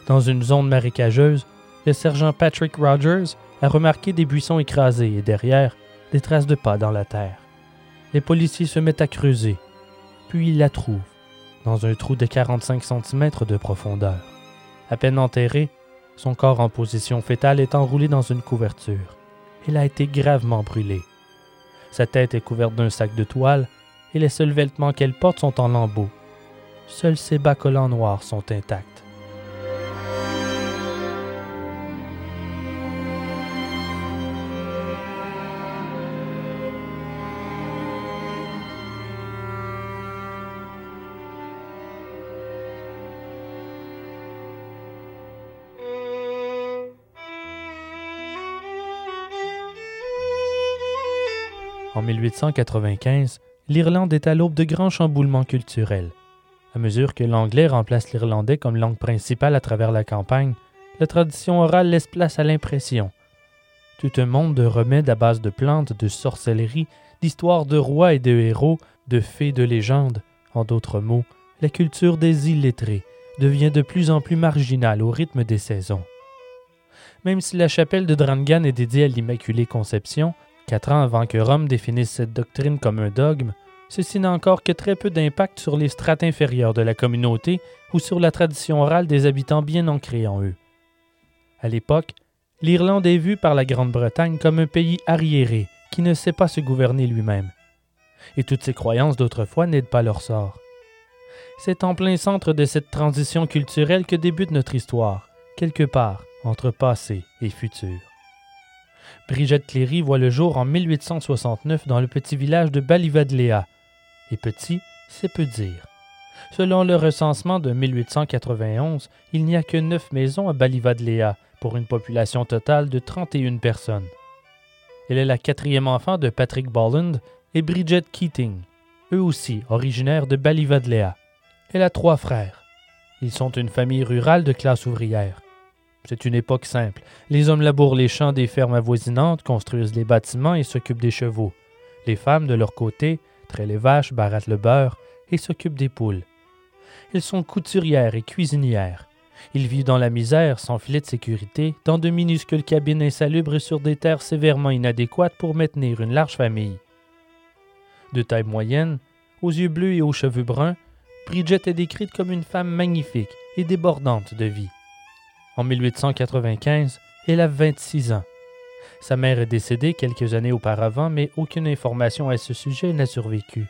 Dans une zone marécageuse, le sergent Patrick Rogers a remarqué des buissons écrasés et derrière, des traces de pas dans la terre. Les policiers se mettent à creuser, puis ils la trouvent, dans un trou de 45 cm de profondeur. À peine enterré, son corps en position fétale est enroulé dans une couverture. Il a été gravement brûlé. Sa tête est couverte d'un sac de toile et les seuls vêtements qu'elle porte sont en lambeaux. Seuls ses bas collants noirs sont intacts. En 1895, l'Irlande est à l'aube de grands chamboulements culturels. À mesure que l'anglais remplace l'irlandais comme langue principale à travers la campagne, la tradition orale laisse place à l'impression. Tout un monde de remèdes à base de plantes, de sorcellerie, d'histoires de rois et de héros, de fées de légendes, en d'autres mots, la culture des illettrés devient de plus en plus marginale au rythme des saisons. Même si la chapelle de Drangan est dédiée à l'Immaculée Conception, Quatre ans avant que Rome définisse cette doctrine comme un dogme, ceci n'a encore que très peu d'impact sur les strates inférieures de la communauté ou sur la tradition orale des habitants bien ancrés en eux. À l'époque, l'Irlande est vue par la Grande-Bretagne comme un pays arriéré qui ne sait pas se gouverner lui-même. Et toutes ces croyances d'autrefois n'aident pas leur sort. C'est en plein centre de cette transition culturelle que débute notre histoire, quelque part entre passé et futur. Brigitte Cléry voit le jour en 1869 dans le petit village de Balivadléa. Et petit, c'est peu dire. Selon le recensement de 1891, il n'y a que neuf maisons à Balivadléa pour une population totale de 31 personnes. Elle est la quatrième enfant de Patrick Bolland et Bridget Keating, eux aussi originaires de Balivadléa. Elle a trois frères. Ils sont une famille rurale de classe ouvrière. C'est une époque simple. Les hommes labourent les champs des fermes avoisinantes, construisent les bâtiments et s'occupent des chevaux. Les femmes, de leur côté, traient les vaches, barattent le beurre et s'occupent des poules. Elles sont couturières et cuisinières. Ils vivent dans la misère, sans filet de sécurité, dans de minuscules cabines insalubres et sur des terres sévèrement inadéquates pour maintenir une large famille. De taille moyenne, aux yeux bleus et aux cheveux bruns, Bridget est décrite comme une femme magnifique et débordante de vie. En 1895, elle a 26 ans. Sa mère est décédée quelques années auparavant, mais aucune information à ce sujet n'a survécu.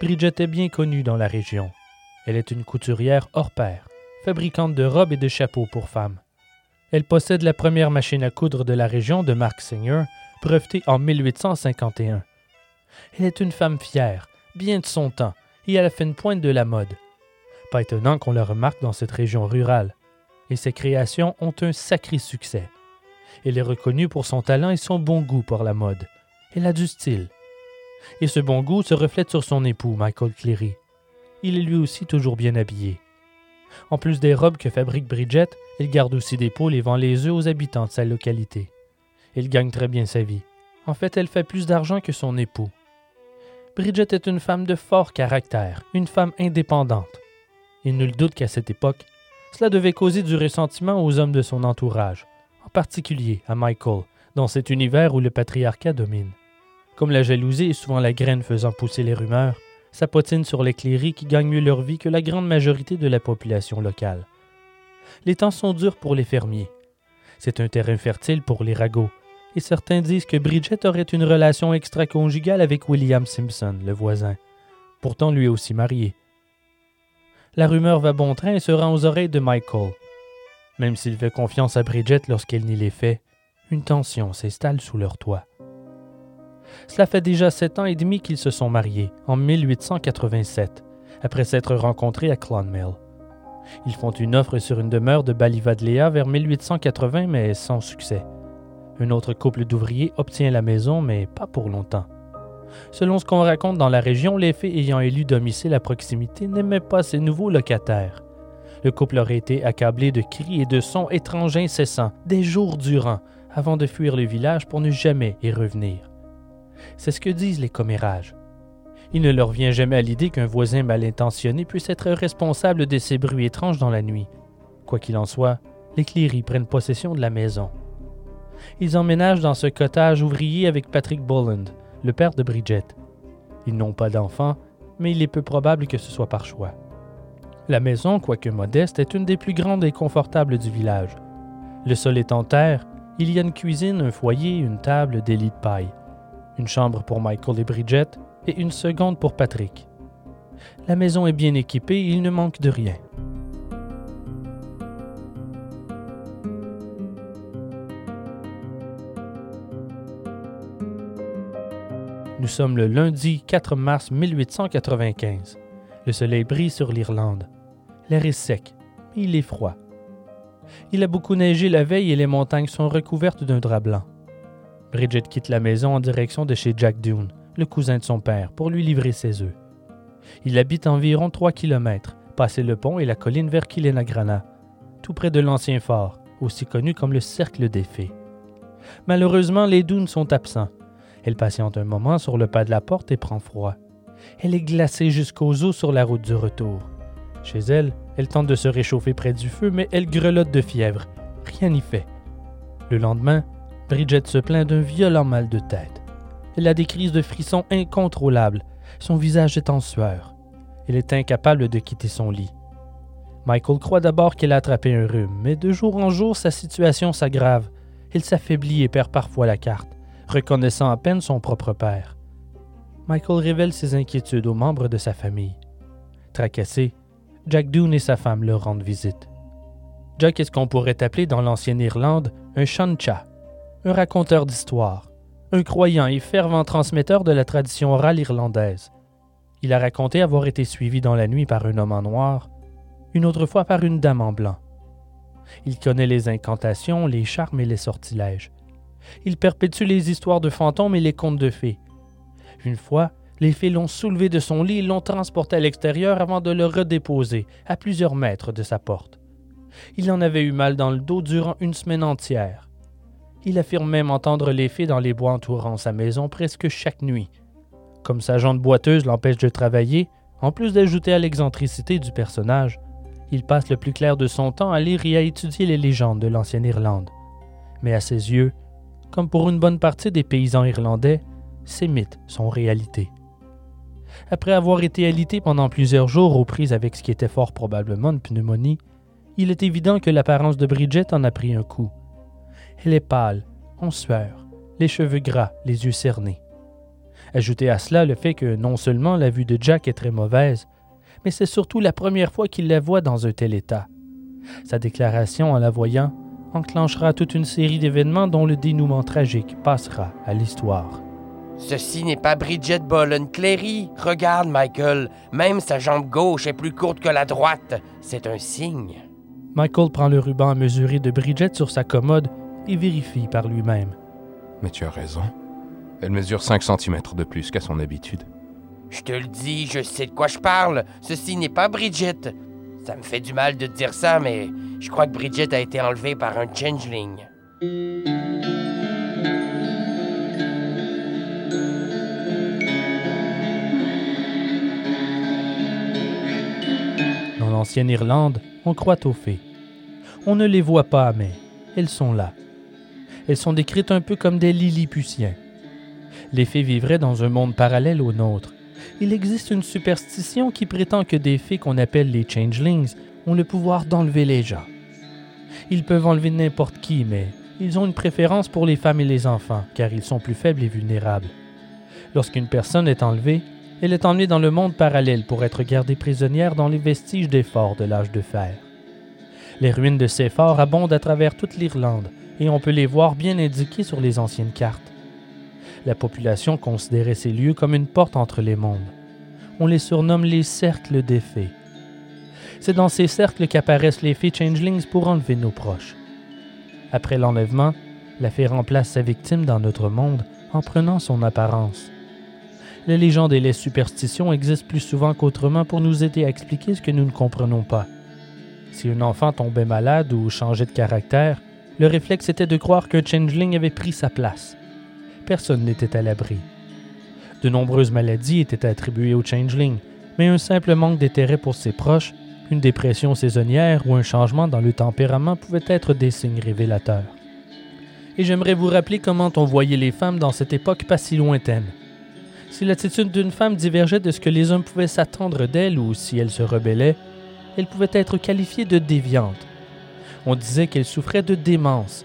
Bridget est bien connue dans la région. Elle est une couturière hors pair, fabricante de robes et de chapeaux pour femmes. Elle possède la première machine à coudre de la région de Mark Singer, brevetée en 1851. Elle est une femme fière, bien de son temps, et à la fine pointe de la mode. Pas étonnant qu'on la remarque dans cette région rurale. Et ses créations ont un sacré succès. Elle est reconnue pour son talent et son bon goût pour la mode. Elle a du style. Et ce bon goût se reflète sur son époux, Michael Cleary. Il est lui aussi toujours bien habillé. En plus des robes que fabrique Bridget, elle garde aussi des poules et vend les œufs aux habitants de sa localité. Elle gagne très bien sa vie. En fait, elle fait plus d'argent que son époux. Bridget est une femme de fort caractère, une femme indépendante. Il nul doute qu'à cette époque, cela devait causer du ressentiment aux hommes de son entourage, en particulier à Michael, dans cet univers où le patriarcat domine. Comme la jalousie est souvent la graine faisant pousser les rumeurs, ça potine sur les cléris qui gagnent mieux leur vie que la grande majorité de la population locale. Les temps sont durs pour les fermiers. C'est un terrain fertile pour les ragots, et certains disent que Bridget aurait une relation extra-conjugale avec William Simpson, le voisin, pourtant lui aussi marié. La rumeur va bon train et se rend aux oreilles de Michael. Même s'il fait confiance à Bridget lorsqu'elle n'y les fait, une tension s'installe sous leur toit. Cela fait déjà sept ans et demi qu'ils se sont mariés, en 1887, après s'être rencontrés à Clonmel. Ils font une offre sur une demeure de Balivadlea vers 1880, mais sans succès. Un autre couple d'ouvriers obtient la maison, mais pas pour longtemps. Selon ce qu'on raconte dans la région, les fées ayant élu domicile à proximité n'aimaient pas ces nouveaux locataires. Le couple aurait été accablé de cris et de sons étranges incessants, des jours durant, avant de fuir le village pour ne jamais y revenir. C'est ce que disent les commérages. Il ne leur vient jamais à l'idée qu'un voisin mal intentionné puisse être responsable de ces bruits étranges dans la nuit. Quoi qu'il en soit, les Cléry prennent possession de la maison. Ils emménagent dans ce cottage ouvrier avec Patrick Bolland, le père de Bridget. Ils n'ont pas d'enfants, mais il est peu probable que ce soit par choix. La maison, quoique modeste, est une des plus grandes et confortables du village. Le sol est en terre, il y a une cuisine, un foyer, une table, des lits de paille, une chambre pour Michael et Bridget et une seconde pour Patrick. La maison est bien équipée il ne manque de rien. Nous sommes le lundi 4 mars 1895. Le soleil brille sur l'Irlande. L'air est sec, mais il est froid. Il a beaucoup neigé la veille et les montagnes sont recouvertes d'un drap blanc. Bridget quitte la maison en direction de chez Jack Dune, le cousin de son père, pour lui livrer ses œufs. Il habite environ 3 kilomètres, passé le pont et la colline vers Killenagrana, tout près de l'ancien fort, aussi connu comme le Cercle des Fées. Malheureusement, les dunes sont absents elle patiente un moment sur le pas de la porte et prend froid. Elle est glacée jusqu'aux os sur la route du retour. Chez elle, elle tente de se réchauffer près du feu, mais elle grelotte de fièvre. Rien n'y fait. Le lendemain, Bridget se plaint d'un violent mal de tête. Elle a des crises de frissons incontrôlables. Son visage est en sueur. Elle est incapable de quitter son lit. Michael croit d'abord qu'elle a attrapé un rhume, mais de jour en jour, sa situation s'aggrave. Il s'affaiblit et perd parfois la carte, reconnaissant à peine son propre père. Michael révèle ses inquiétudes aux membres de sa famille. Tracassé, Jack Doone et sa femme leur rendent visite. Jack est ce qu'on pourrait appeler dans l'ancienne Irlande un shancha, un raconteur d'histoires, un croyant et fervent transmetteur de la tradition orale irlandaise. Il a raconté avoir été suivi dans la nuit par un homme en noir, une autre fois par une dame en blanc. Il connaît les incantations, les charmes et les sortilèges. Il perpétue les histoires de fantômes et les contes de fées. Une fois, les fées l'ont soulevé de son lit et l'ont transporté à l'extérieur avant de le redéposer, à plusieurs mètres de sa porte. Il en avait eu mal dans le dos durant une semaine entière. Il affirme même entendre les fées dans les bois entourant sa maison presque chaque nuit. Comme sa jante boiteuse l'empêche de travailler, en plus d'ajouter à l'excentricité du personnage, il passe le plus clair de son temps à lire et à étudier les légendes de l'ancienne Irlande. Mais à ses yeux, comme pour une bonne partie des paysans irlandais, ces mythes sont réalité. Après avoir été alité pendant plusieurs jours aux prises avec ce qui était fort probablement une pneumonie, il est évident que l'apparence de Bridget en a pris un coup. Elle est pâle, en sueur, les cheveux gras, les yeux cernés. Ajoutez à cela le fait que non seulement la vue de Jack est très mauvaise, mais c'est surtout la première fois qu'il la voit dans un tel état. Sa déclaration en la voyant enclenchera toute une série d'événements dont le dénouement tragique passera à l'histoire. Ceci n'est pas Bridget Bollen Clary. Regarde, Michael, même sa jambe gauche est plus courte que la droite. C'est un signe. Michael prend le ruban à mesurer de Bridget sur sa commode et vérifie par lui-même. Mais tu as raison. Elle mesure 5 cm de plus qu'à son habitude. Je te le dis, je sais de quoi je parle. Ceci n'est pas Bridget. Ça me fait du mal de te dire ça, mais je crois que Bridget a été enlevée par un changeling. Dans l'ancienne Irlande, on croit aux fées. On ne les voit pas, mais elles sont là. Elles sont décrites un peu comme des Lilliputiens. Les fées vivraient dans un monde parallèle au nôtre. Il existe une superstition qui prétend que des fées qu'on appelle les changelings ont le pouvoir d'enlever les gens. Ils peuvent enlever n'importe qui, mais ils ont une préférence pour les femmes et les enfants, car ils sont plus faibles et vulnérables. Lorsqu'une personne est enlevée, elle est emmenée dans le monde parallèle pour être gardée prisonnière dans les vestiges des forts de l'âge de fer. Les ruines de ces forts abondent à travers toute l'Irlande, et on peut les voir bien indiquées sur les anciennes cartes. La population considérait ces lieux comme une porte entre les mondes. On les surnomme les cercles des fées. C'est dans ces cercles qu'apparaissent les fées changelings pour enlever nos proches. Après l'enlèvement, la fée remplace sa victime dans notre monde en prenant son apparence. Les légendes et les superstitions existent plus souvent qu'autrement pour nous aider à expliquer ce que nous ne comprenons pas. Si un enfant tombait malade ou changeait de caractère, le réflexe était de croire qu'un changeling avait pris sa place. Personne n'était à l'abri. De nombreuses maladies étaient attribuées au changeling, mais un simple manque d'intérêt pour ses proches, une dépression saisonnière ou un changement dans le tempérament pouvaient être des signes révélateurs. Et j'aimerais vous rappeler comment on voyait les femmes dans cette époque pas si lointaine. Si l'attitude d'une femme divergeait de ce que les hommes pouvaient s'attendre d'elle ou si elle se rebellait, elle pouvait être qualifiée de déviante. On disait qu'elle souffrait de démence.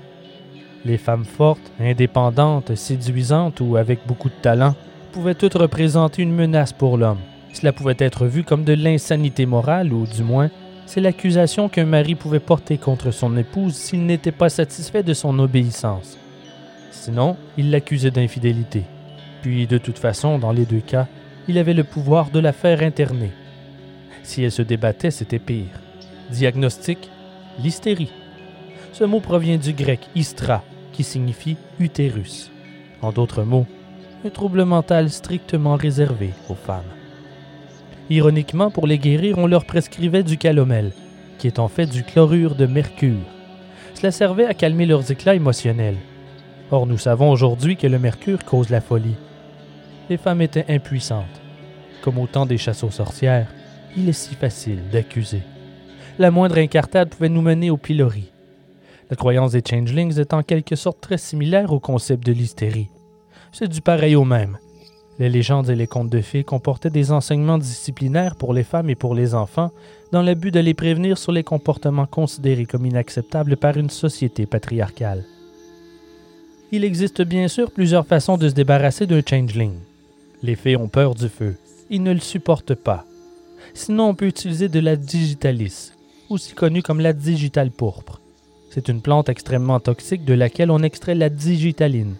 Les femmes fortes, indépendantes, séduisantes ou avec beaucoup de talent pouvaient toutes représenter une menace pour l'homme. Cela pouvait être vu comme de l'insanité morale ou du moins, c'est l'accusation qu'un mari pouvait porter contre son épouse s'il n'était pas satisfait de son obéissance. Sinon, il l'accusait d'infidélité. Puis, de toute façon, dans les deux cas, il avait le pouvoir de la faire interner. Si elle se débattait, c'était pire. Diagnostic, l'hystérie. Ce mot provient du grec istra, qui signifie utérus. En d'autres mots, un trouble mental strictement réservé aux femmes. Ironiquement, pour les guérir, on leur prescrivait du calomel, qui est en fait du chlorure de mercure. Cela servait à calmer leurs éclats émotionnels. Or, nous savons aujourd'hui que le mercure cause la folie les femmes étaient impuissantes. Comme au temps des chasses aux sorcières, il est si facile d'accuser. La moindre incartade pouvait nous mener au pilori. La croyance des changelings est en quelque sorte très similaire au concept de l'hystérie. C'est du pareil au même. Les légendes et les contes de fées comportaient des enseignements disciplinaires pour les femmes et pour les enfants dans le but de les prévenir sur les comportements considérés comme inacceptables par une société patriarcale. Il existe bien sûr plusieurs façons de se débarrasser d'un changeling. Les fées ont peur du feu. Ils ne le supportent pas. Sinon, on peut utiliser de la digitalis, aussi connue comme la digitale pourpre. C'est une plante extrêmement toxique de laquelle on extrait la digitaline.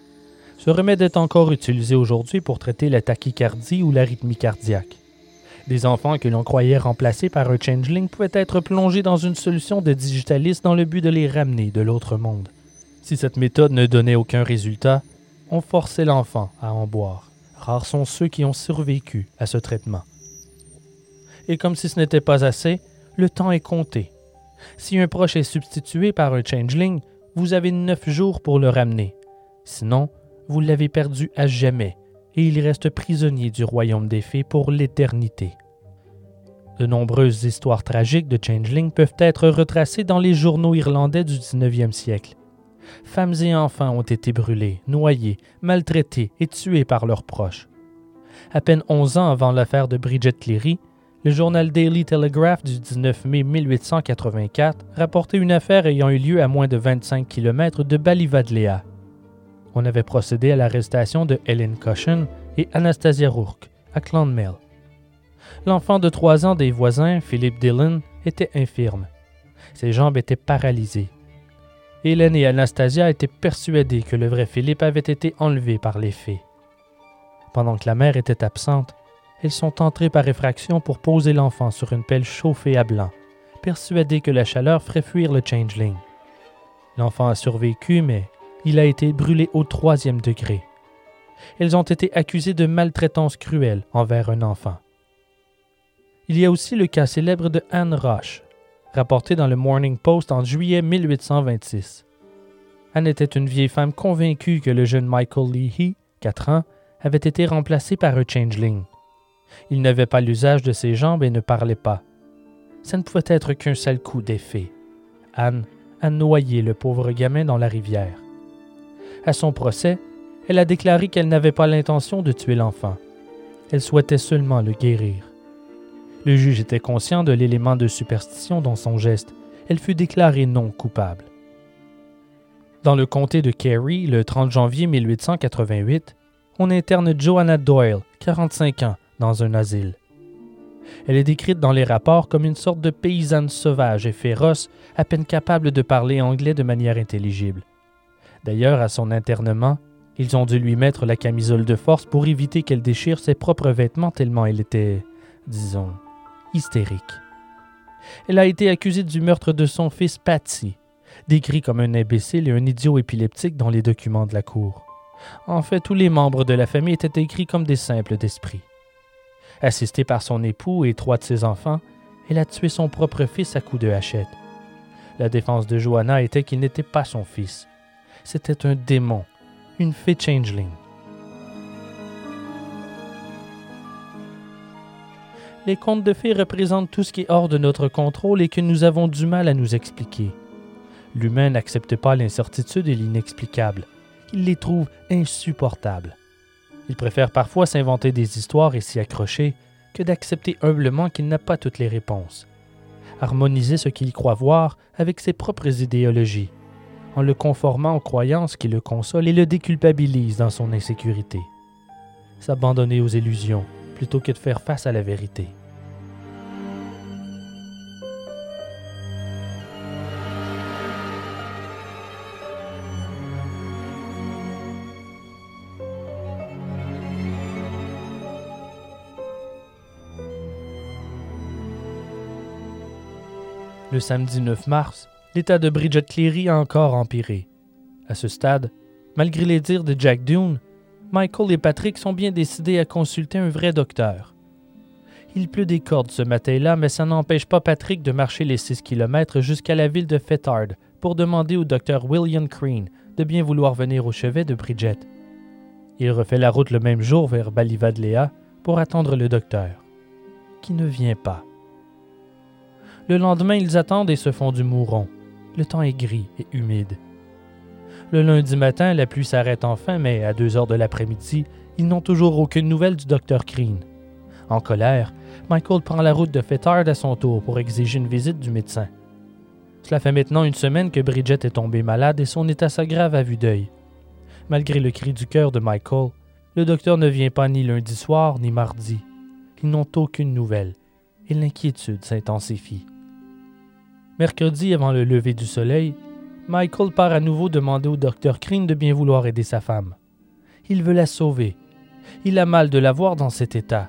Ce remède est encore utilisé aujourd'hui pour traiter la tachycardie ou l'arythmie cardiaque. Des enfants que l'on croyait remplacés par un changeling pouvaient être plongés dans une solution de digitalis dans le but de les ramener de l'autre monde. Si cette méthode ne donnait aucun résultat, on forçait l'enfant à en boire. Rares sont ceux qui ont survécu à ce traitement. Et comme si ce n'était pas assez, le temps est compté. Si un proche est substitué par un changeling, vous avez neuf jours pour le ramener. Sinon, vous l'avez perdu à jamais et il reste prisonnier du royaume des fées pour l'éternité. De nombreuses histoires tragiques de changeling peuvent être retracées dans les journaux irlandais du 19e siècle. Femmes et enfants ont été brûlés, noyés, maltraités et tués par leurs proches. À peine 11 ans avant l'affaire de Bridget Cleary, le journal Daily Telegraph du 19 mai 1884 rapportait une affaire ayant eu lieu à moins de 25 km de Ballivadlea. On avait procédé à l'arrestation de Helen Cushion et Anastasia Rourke à Clonmel. L'enfant de trois ans des voisins, Philip Dillon, était infirme. Ses jambes étaient paralysées. Hélène et Anastasia étaient persuadées que le vrai Philippe avait été enlevé par les fées. Pendant que la mère était absente, elles sont entrées par effraction pour poser l'enfant sur une pelle chauffée à blanc, persuadées que la chaleur ferait fuir le changeling. L'enfant a survécu, mais il a été brûlé au troisième degré. Elles ont été accusées de maltraitance cruelle envers un enfant. Il y a aussi le cas célèbre de Anne Roche, rapporté dans le Morning Post en juillet 1826. Anne était une vieille femme convaincue que le jeune Michael Leahy, 4 ans, avait été remplacé par un changeling. Il n'avait pas l'usage de ses jambes et ne parlait pas. Ça ne pouvait être qu'un seul coup d'effet. Anne a noyé le pauvre gamin dans la rivière. À son procès, elle a déclaré qu'elle n'avait pas l'intention de tuer l'enfant. Elle souhaitait seulement le guérir. Le juge était conscient de l'élément de superstition dans son geste. Elle fut déclarée non coupable. Dans le comté de Kerry, le 30 janvier 1888, on interne Joanna Doyle, 45 ans, dans un asile. Elle est décrite dans les rapports comme une sorte de paysanne sauvage et féroce, à peine capable de parler anglais de manière intelligible. D'ailleurs, à son internement, ils ont dû lui mettre la camisole de force pour éviter qu'elle déchire ses propres vêtements tellement elle était, disons, hystérique. Elle a été accusée du meurtre de son fils Patsy, décrit comme un imbécile et un idiot épileptique dans les documents de la cour. En fait, tous les membres de la famille étaient écrits comme des simples d'esprit. Assistée par son époux et trois de ses enfants, elle a tué son propre fils à coups de hachette. La défense de Johanna était qu'il n'était pas son fils. C'était un démon, une fée changeling. Les contes de fées représentent tout ce qui est hors de notre contrôle et que nous avons du mal à nous expliquer. L'humain n'accepte pas l'incertitude et l'inexplicable. Il les trouve insupportables. Il préfère parfois s'inventer des histoires et s'y accrocher que d'accepter humblement qu'il n'a pas toutes les réponses. Harmoniser ce qu'il croit voir avec ses propres idéologies, en le conformant aux croyances qui le consolent et le déculpabilisent dans son insécurité. S'abandonner aux illusions plutôt que de faire face à la vérité. Le samedi 9 mars, l'état de Bridget Cleary a encore empiré. À ce stade, malgré les dires de Jack Dune, Michael et Patrick sont bien décidés à consulter un vrai docteur. Il pleut des cordes ce matin-là, mais ça n'empêche pas Patrick de marcher les 6 km jusqu'à la ville de Fethard pour demander au docteur William Crane de bien vouloir venir au chevet de Bridget. Il refait la route le même jour vers Balivadlea pour attendre le docteur, qui ne vient pas. Le lendemain, ils attendent et se font du mouron. Le temps est gris et humide. Le lundi matin, la pluie s'arrête enfin, mais à deux heures de l'après-midi, ils n'ont toujours aucune nouvelle du docteur Crean. En colère, Michael prend la route de Fetard à son tour pour exiger une visite du médecin. Cela fait maintenant une semaine que Bridget est tombée malade et son état s'aggrave à vue d'œil. Malgré le cri du cœur de Michael, le docteur ne vient pas ni lundi soir ni mardi. Ils n'ont aucune nouvelle et l'inquiétude s'intensifie. Mercredi, avant le lever du soleil, Michael part à nouveau demander au docteur Crean de bien vouloir aider sa femme. Il veut la sauver. Il a mal de la voir dans cet état.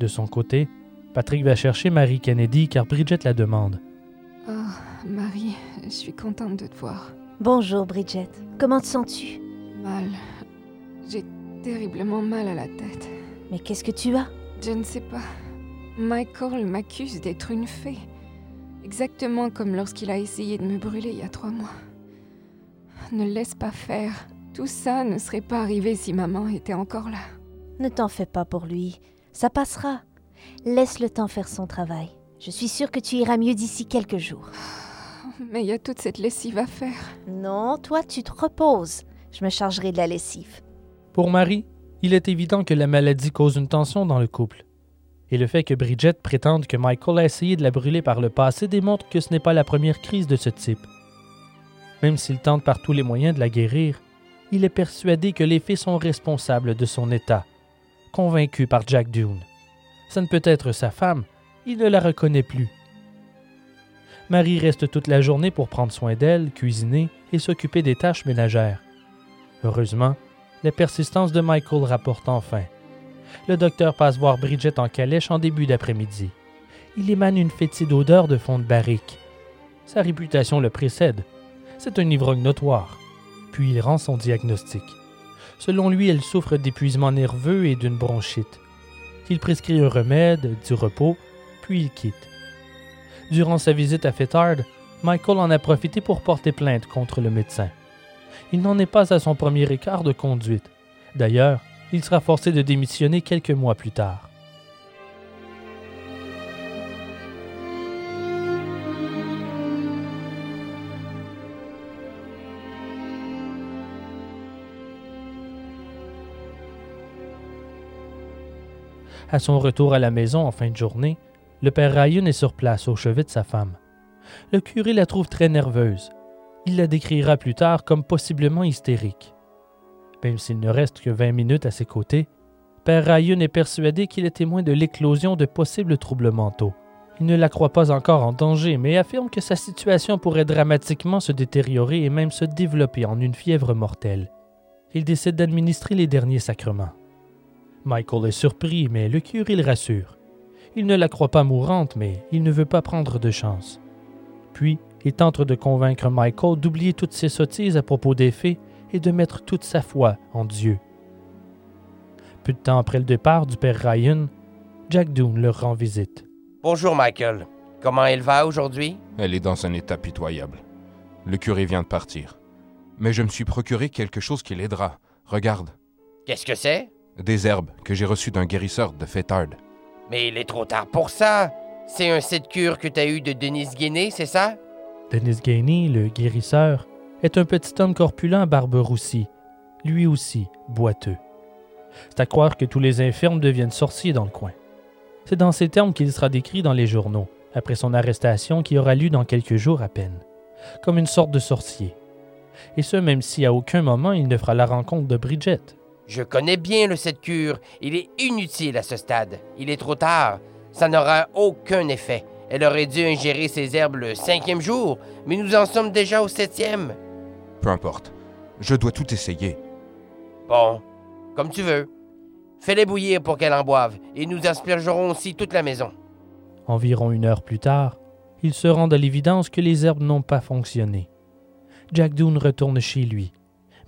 De son côté, Patrick va chercher Marie Kennedy car Bridget la demande. Oh, Marie, je suis contente de te voir. Bonjour Bridget. Comment te sens-tu? Mal. J'ai terriblement mal à la tête. Mais qu'est-ce que tu as? Je ne sais pas. Michael m'accuse d'être une fée. Exactement comme lorsqu'il a essayé de me brûler il y a trois mois. Ne laisse pas faire. Tout ça ne serait pas arrivé si maman était encore là. Ne t'en fais pas pour lui. Ça passera. Laisse le temps faire son travail. Je suis sûre que tu iras mieux d'ici quelques jours. Mais il y a toute cette lessive à faire. Non, toi, tu te reposes. Je me chargerai de la lessive. Pour Marie, il est évident que la maladie cause une tension dans le couple. Et le fait que Bridget prétende que Michael a essayé de la brûler par le passé démontre que ce n'est pas la première crise de ce type. Même s'il tente par tous les moyens de la guérir, il est persuadé que les faits sont responsables de son état, convaincu par Jack Dune. Ça ne peut être sa femme, il ne la reconnaît plus. Marie reste toute la journée pour prendre soin d'elle, cuisiner et s'occuper des tâches ménagères. Heureusement, la persistance de Michael rapporte enfin. Le docteur passe voir Bridget en calèche en début d'après-midi. Il émane une fétide odeur de fond de barrique. Sa réputation le précède. C'est un ivrogne notoire. Puis il rend son diagnostic. Selon lui, elle souffre d'épuisement nerveux et d'une bronchite. Il prescrit un remède, du repos, puis il quitte. Durant sa visite à Fetard, Michael en a profité pour porter plainte contre le médecin. Il n'en est pas à son premier écart de conduite. D'ailleurs, il sera forcé de démissionner quelques mois plus tard. À son retour à la maison en fin de journée, le père Ryan est sur place au chevet de sa femme. Le curé la trouve très nerveuse. Il la décrira plus tard comme possiblement hystérique. Même s'il ne reste que 20 minutes à ses côtés, Père Ryan est persuadé qu'il est témoin de l'éclosion de possibles troubles mentaux. Il ne la croit pas encore en danger, mais affirme que sa situation pourrait dramatiquement se détériorer et même se développer en une fièvre mortelle. Il décide d'administrer les derniers sacrements. Michael est surpris, mais le curé le rassure. Il ne la croit pas mourante, mais il ne veut pas prendre de chance. Puis, il tente de convaincre Michael d'oublier toutes ses sottises à propos des faits et de mettre toute sa foi en Dieu. Peu de temps après le départ du père Ryan, Jack Doone leur rend visite. Bonjour, Michael. Comment elle va aujourd'hui? Elle est dans un état pitoyable. Le curé vient de partir. Mais je me suis procuré quelque chose qui l'aidera. Regarde. Qu'est-ce que c'est? Des herbes que j'ai reçues d'un guérisseur de Fetard. Mais il est trop tard pour ça. C'est un set cure que t'as eu de Denis Guéné, c'est ça? Denis Gainey, le guérisseur, est un petit homme corpulent à barbe roussie, lui aussi boiteux. C'est à croire que tous les infirmes deviennent sorciers dans le coin. C'est dans ces termes qu'il sera décrit dans les journaux, après son arrestation qui aura lieu dans quelques jours à peine, comme une sorte de sorcier. Et ce, même si à aucun moment il ne fera la rencontre de Bridget. Je connais bien le set cure. Il est inutile à ce stade. Il est trop tard. Ça n'aura aucun effet. Elle aurait dû ingérer ces herbes le cinquième jour, mais nous en sommes déjà au septième. Peu importe. Je dois tout essayer. Bon, comme tu veux. Fais-les bouillir pour qu'elle en boive, et nous aspergerons aussi toute la maison. Environ une heure plus tard, ils se rendent à l'évidence que les herbes n'ont pas fonctionné. Jack Doone retourne chez lui,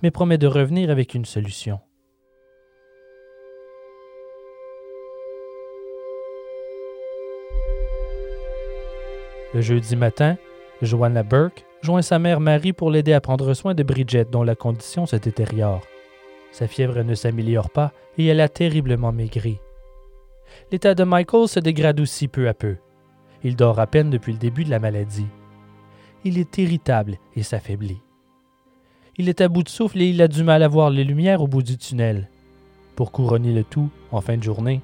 mais promet de revenir avec une solution. Le jeudi matin, Joanna Burke joint sa mère Marie pour l'aider à prendre soin de Bridget dont la condition se détériore. Sa fièvre ne s'améliore pas et elle a terriblement maigri. L'état de Michael se dégrade aussi peu à peu. Il dort à peine depuis le début de la maladie. Il est irritable et s'affaiblit. Il est à bout de souffle et il a du mal à voir les lumières au bout du tunnel. Pour couronner le tout, en fin de journée,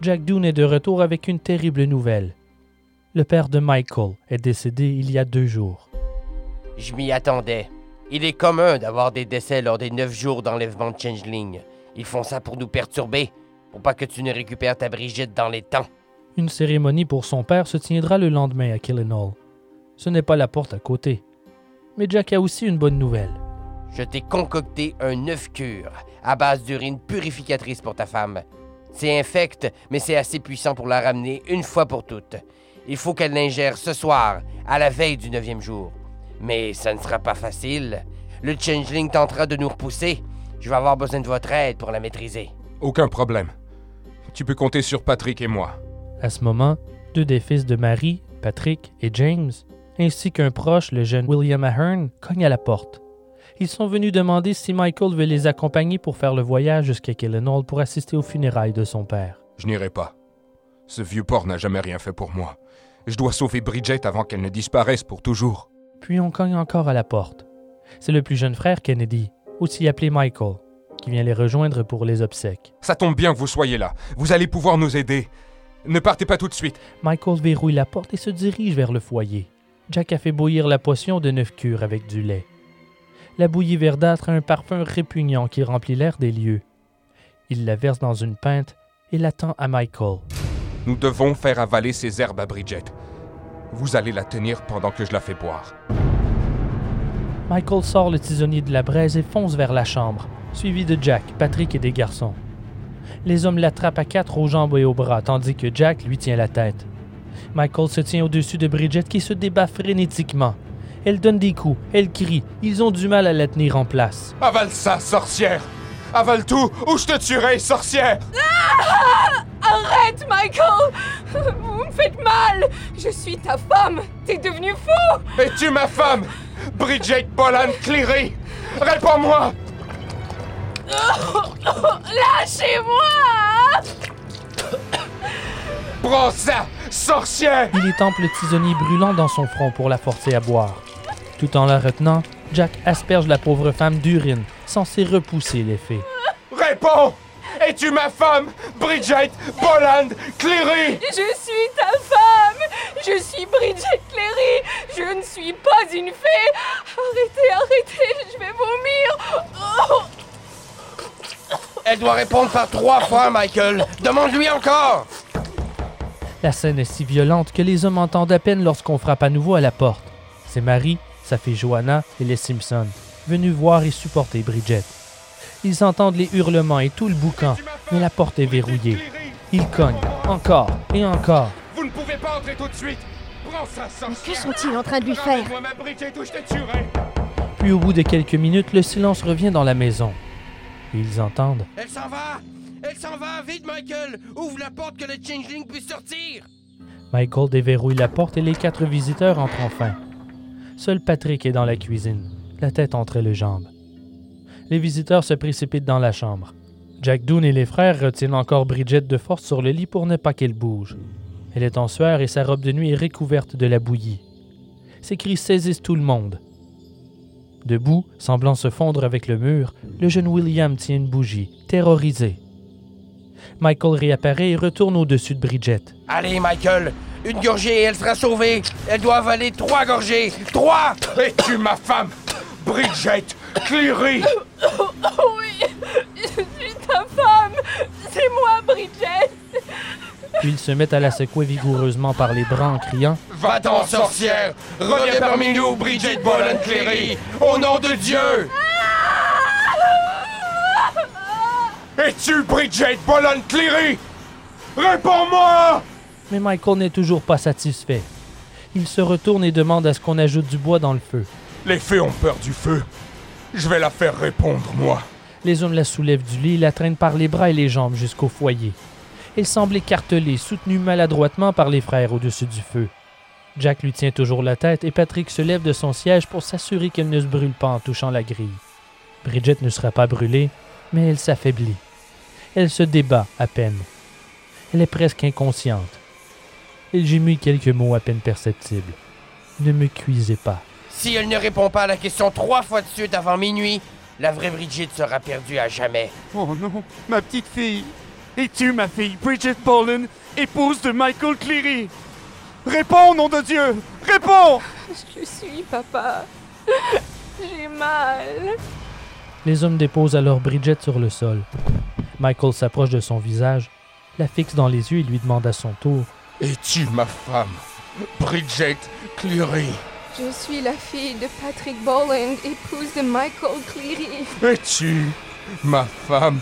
Jack Doone est de retour avec une terrible nouvelle. Le père de Michael est décédé il y a deux jours. Je m'y attendais. Il est commun d'avoir des décès lors des neuf jours d'enlèvement de Changeling. Ils font ça pour nous perturber, pour pas que tu ne récupères ta Brigitte dans les temps. Une cérémonie pour son père se tiendra le lendemain à Killenhall. Ce n'est pas la porte à côté. Mais Jack a aussi une bonne nouvelle. Je t'ai concocté un œuf cure à base d'urine purificatrice pour ta femme. C'est infect, mais c'est assez puissant pour la ramener une fois pour toutes. Il faut qu'elle l'ingère ce soir, à la veille du neuvième jour. Mais ça ne sera pas facile. Le changeling tentera de nous repousser. Je vais avoir besoin de votre aide pour la maîtriser. Aucun problème. Tu peux compter sur Patrick et moi. À ce moment, deux des fils de Marie, Patrick et James, ainsi qu'un proche, le jeune William Ahern, cognent à la porte. Ils sont venus demander si Michael veut les accompagner pour faire le voyage jusqu'à Killenhall pour assister aux funérailles de son père. Je n'irai pas. Ce vieux porc n'a jamais rien fait pour moi. Je dois sauver Bridget avant qu'elle ne disparaisse pour toujours. Puis on cogne encore à la porte. C'est le plus jeune frère Kennedy, aussi appelé Michael, qui vient les rejoindre pour les obsèques. Ça tombe bien que vous soyez là. Vous allez pouvoir nous aider. Ne partez pas tout de suite. Michael verrouille la porte et se dirige vers le foyer. Jack a fait bouillir la potion de neuf cures avec du lait. La bouillie verdâtre a un parfum répugnant qui remplit l'air des lieux. Il la verse dans une pinte et l'attend à Michael. Nous devons faire avaler ces herbes à Bridget. Vous allez la tenir pendant que je la fais boire. Michael sort le tisonnier de la braise et fonce vers la chambre, suivi de Jack, Patrick et des garçons. Les hommes l'attrapent à quatre aux jambes et aux bras, tandis que Jack lui tient la tête. Michael se tient au-dessus de Bridget qui se débat frénétiquement. Elle donne des coups, elle crie, ils ont du mal à la tenir en place. Avale ça, sorcière Avale tout, ou je te tuerai, sorcière? Arrête, Michael! Vous me faites mal! Je suis ta femme! T'es devenu fou! Es-tu ma femme? Bridget Boland Cleary Réponds-moi! Lâchez-moi! Prends ça, sorcière! Il étampe le tisonnier brûlant dans son front pour la forcer à boire. Tout en la retenant, Jack asperge la pauvre femme d'urine, censé repousser l'effet. Réponds Es-tu ma femme Bridget Boland Cleary? Je suis ta femme Je suis Bridget Cleary Je ne suis pas une fée Arrêtez, arrêtez, je vais vomir Oh Elle doit répondre par trois fois, Michael. Demande-lui encore. La scène est si violente que les hommes entendent à peine lorsqu'on frappe à nouveau à la porte. C'est Marie, sa fille Joanna et les Simpsons, venus voir et supporter Bridget. Ils entendent les hurlements et tout le boucan, mais la porte est verrouillée. Ils cognent, encore et encore. Vous ne pouvez pas entrer tout de suite Prends ça, Mais que sont-ils en train de lui faire Ramène-moi ma Bridget ou je te tuerai Puis au bout de quelques minutes, le silence revient dans la maison. Ils entendent Elle s'en va. Elle s'en va. Vite, Michael. Ouvre la porte que le changeling puisse sortir. Michael déverrouille la porte et les quatre visiteurs entrent enfin. Seul Patrick est dans la cuisine, la tête entre les jambes. Les visiteurs se précipitent dans la chambre. Jack Doone et les frères retiennent encore Bridget de force sur le lit pour ne pas qu'elle bouge. Elle est en sueur et sa robe de nuit est recouverte de la bouillie. Ses cris saisissent tout le monde. Debout, semblant se fondre avec le mur, le jeune William tient une bougie, terrorisé. Michael réapparaît et retourne au-dessus de Bridget. Allez, Michael. Une gorgée et elle sera sauvée. Elle doit avaler trois gorgées. Trois. Es-tu ma femme. Bridget Cleary. Oui Je suis ta femme. C'est moi, Bridget. Puis ils se mettent à la secouer vigoureusement par les bras en criant. Va-t'en, sorcière. Reviens parmi nous, Bridget Boland Cleary. Au nom de Dieu. Es-tu Bridget Boland Cleary? Réponds-moi Mais Michael n'est toujours pas satisfait. Il se retourne et demande à ce qu'on ajoute du bois dans le feu. Les fées ont peur du feu. Je vais la faire répondre, moi. Les hommes la soulèvent du lit et la traînent par les bras et les jambes jusqu'au foyer. Elle semble écartelée, soutenue maladroitement par les frères au-dessus du feu. Jack lui tient toujours la tête et Patrick se lève de son siège pour s'assurer qu'elle ne se brûle pas en touchant la grille. Bridget ne sera pas brûlée, mais elle s'affaiblit. Elle se débat à peine. Elle est presque inconsciente. Elle gémit quelques mots à peine perceptibles. Ne me cuisez pas. Si elle ne répond pas à la question trois fois de suite avant minuit, la vraie Brigitte sera perdue à jamais. Oh non, ma petite fille. Es-tu ma fille, Bridget Boland, épouse de Michael Cleary? Réponds, nom de Dieu Réponds Je suis, papa. J'ai mal. Les hommes déposent alors Bridget sur le sol. Michael s'approche de son visage, la fixe dans les yeux et lui demande à son tour Es-tu ma femme, Bridget Cleary Je suis la fille de Patrick Boland, épouse de Michael Cleary. Es-tu ma femme,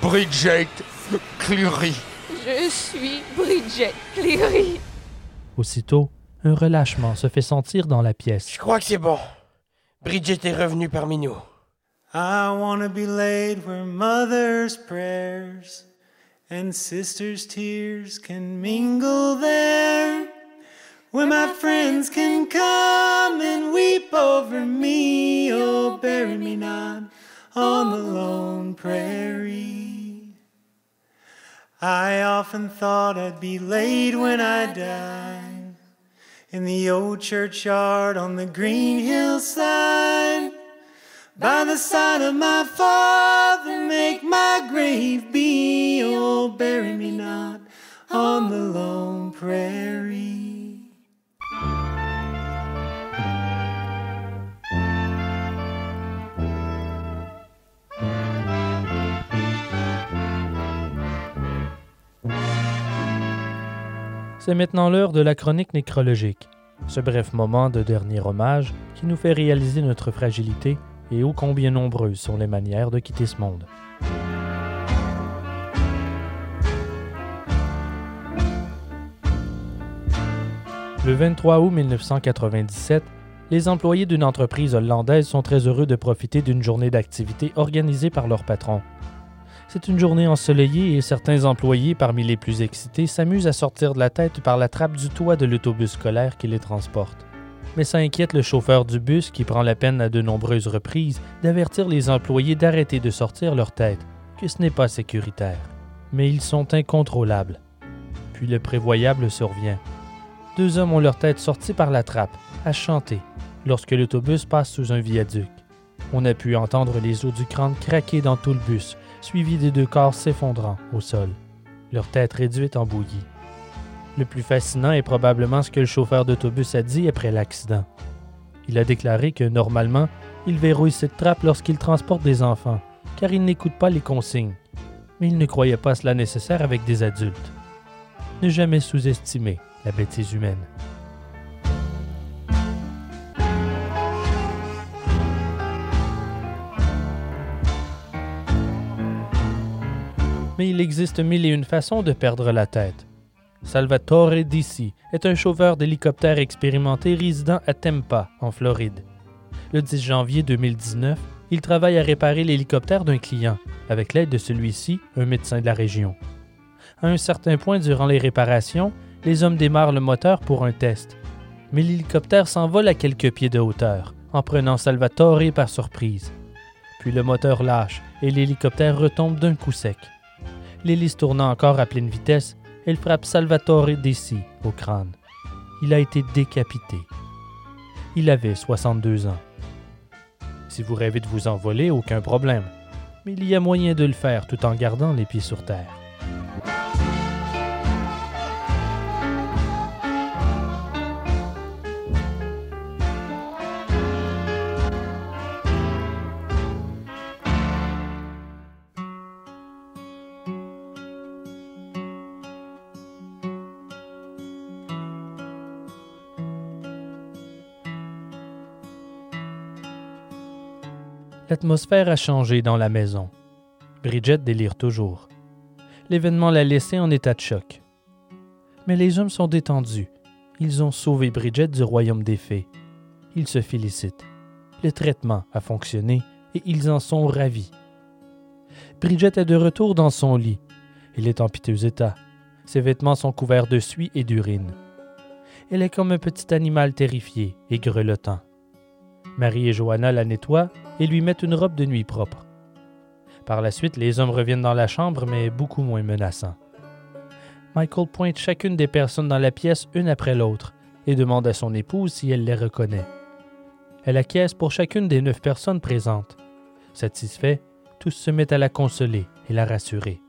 Bridget Cleary Je suis Bridget Cleary. Aussitôt, un relâchement se fait sentir dans la pièce. Je crois que c'est bon. Bridget est revenue parmi nous. I wanna be laid where mother's prayers and sister's tears can mingle there. Where my friends can come and weep over me. Oh, bury me not on the lone prairie. I often thought I'd be laid when I died in the old churchyard on the green hillside. By the side of my father, make my grave be. Oh, bury me not on the lone prairie. C'est maintenant l'heure de la chronique nécrologique, ce bref moment de dernier hommage qui nous fait réaliser notre fragilité et ô combien nombreuses sont les manières de quitter ce monde. Le 23 août 1997, les employés d'une entreprise hollandaise sont très heureux de profiter d'une journée d'activité organisée par leur patron. C'est une journée ensoleillée et certains employés, parmi les plus excités, s'amusent à sortir de la tête par la trappe du toit de l'autobus scolaire qui les transporte. Mais ça inquiète le chauffeur du bus qui prend la peine à de nombreuses reprises d'avertir les employés d'arrêter de sortir leur tête, que ce n'est pas sécuritaire. Mais ils sont incontrôlables. Puis le prévoyable survient. Deux hommes ont leur tête sortie par la trappe, à chanter, lorsque l'autobus passe sous un viaduc. On a pu entendre les os du crâne craquer dans tout le bus, suivis des deux corps s'effondrant au sol, leur tête réduite en bouillie. Le plus fascinant est probablement ce que le chauffeur d'autobus a dit après l'accident. Il a déclaré que normalement, il verrouille cette trappe lorsqu'il transporte des enfants, car il n'écoute pas les consignes. Mais il ne croyait pas cela nécessaire avec des adultes. Ne jamais sous-estimer la bêtise humaine. Mais il existe mille et une façons de perdre la tête. Salvatore Dissi est un chauffeur d'hélicoptère expérimenté résident à Tampa, en Floride. Le 10 janvier 2019, il travaille à réparer l'hélicoptère d'un client, avec l'aide de celui-ci, un médecin de la région. À un certain point durant les réparations, les hommes démarrent le moteur pour un test. Mais l'hélicoptère s'envole à quelques pieds de hauteur, en prenant Salvatore par surprise. Puis le moteur lâche et l'hélicoptère retombe d'un coup sec. L'hélice tournant encore à pleine vitesse, elle frappe Salvatore Desi au crâne. Il a été décapité. Il avait 62 ans. Si vous rêvez de vous envoler, aucun problème. Mais il y a moyen de le faire tout en gardant les pieds sur terre. L'atmosphère a changé dans la maison. Bridget délire toujours. L'événement l'a laissée en état de choc. Mais les hommes sont détendus. Ils ont sauvé Bridget du royaume des fées. Ils se félicitent. Le traitement a fonctionné et ils en sont ravis. Bridget est de retour dans son lit. Elle est en piteux état. Ses vêtements sont couverts de suie et d'urine. Elle est comme un petit animal terrifié et grelottant. Marie et Johanna la nettoient et lui mettent une robe de nuit propre. Par la suite, les hommes reviennent dans la chambre, mais beaucoup moins menaçants. Michael pointe chacune des personnes dans la pièce une après l'autre et demande à son épouse si elle les reconnaît. Elle acquiesce pour chacune des neuf personnes présentes. Satisfaits, tous se mettent à la consoler et la rassurer.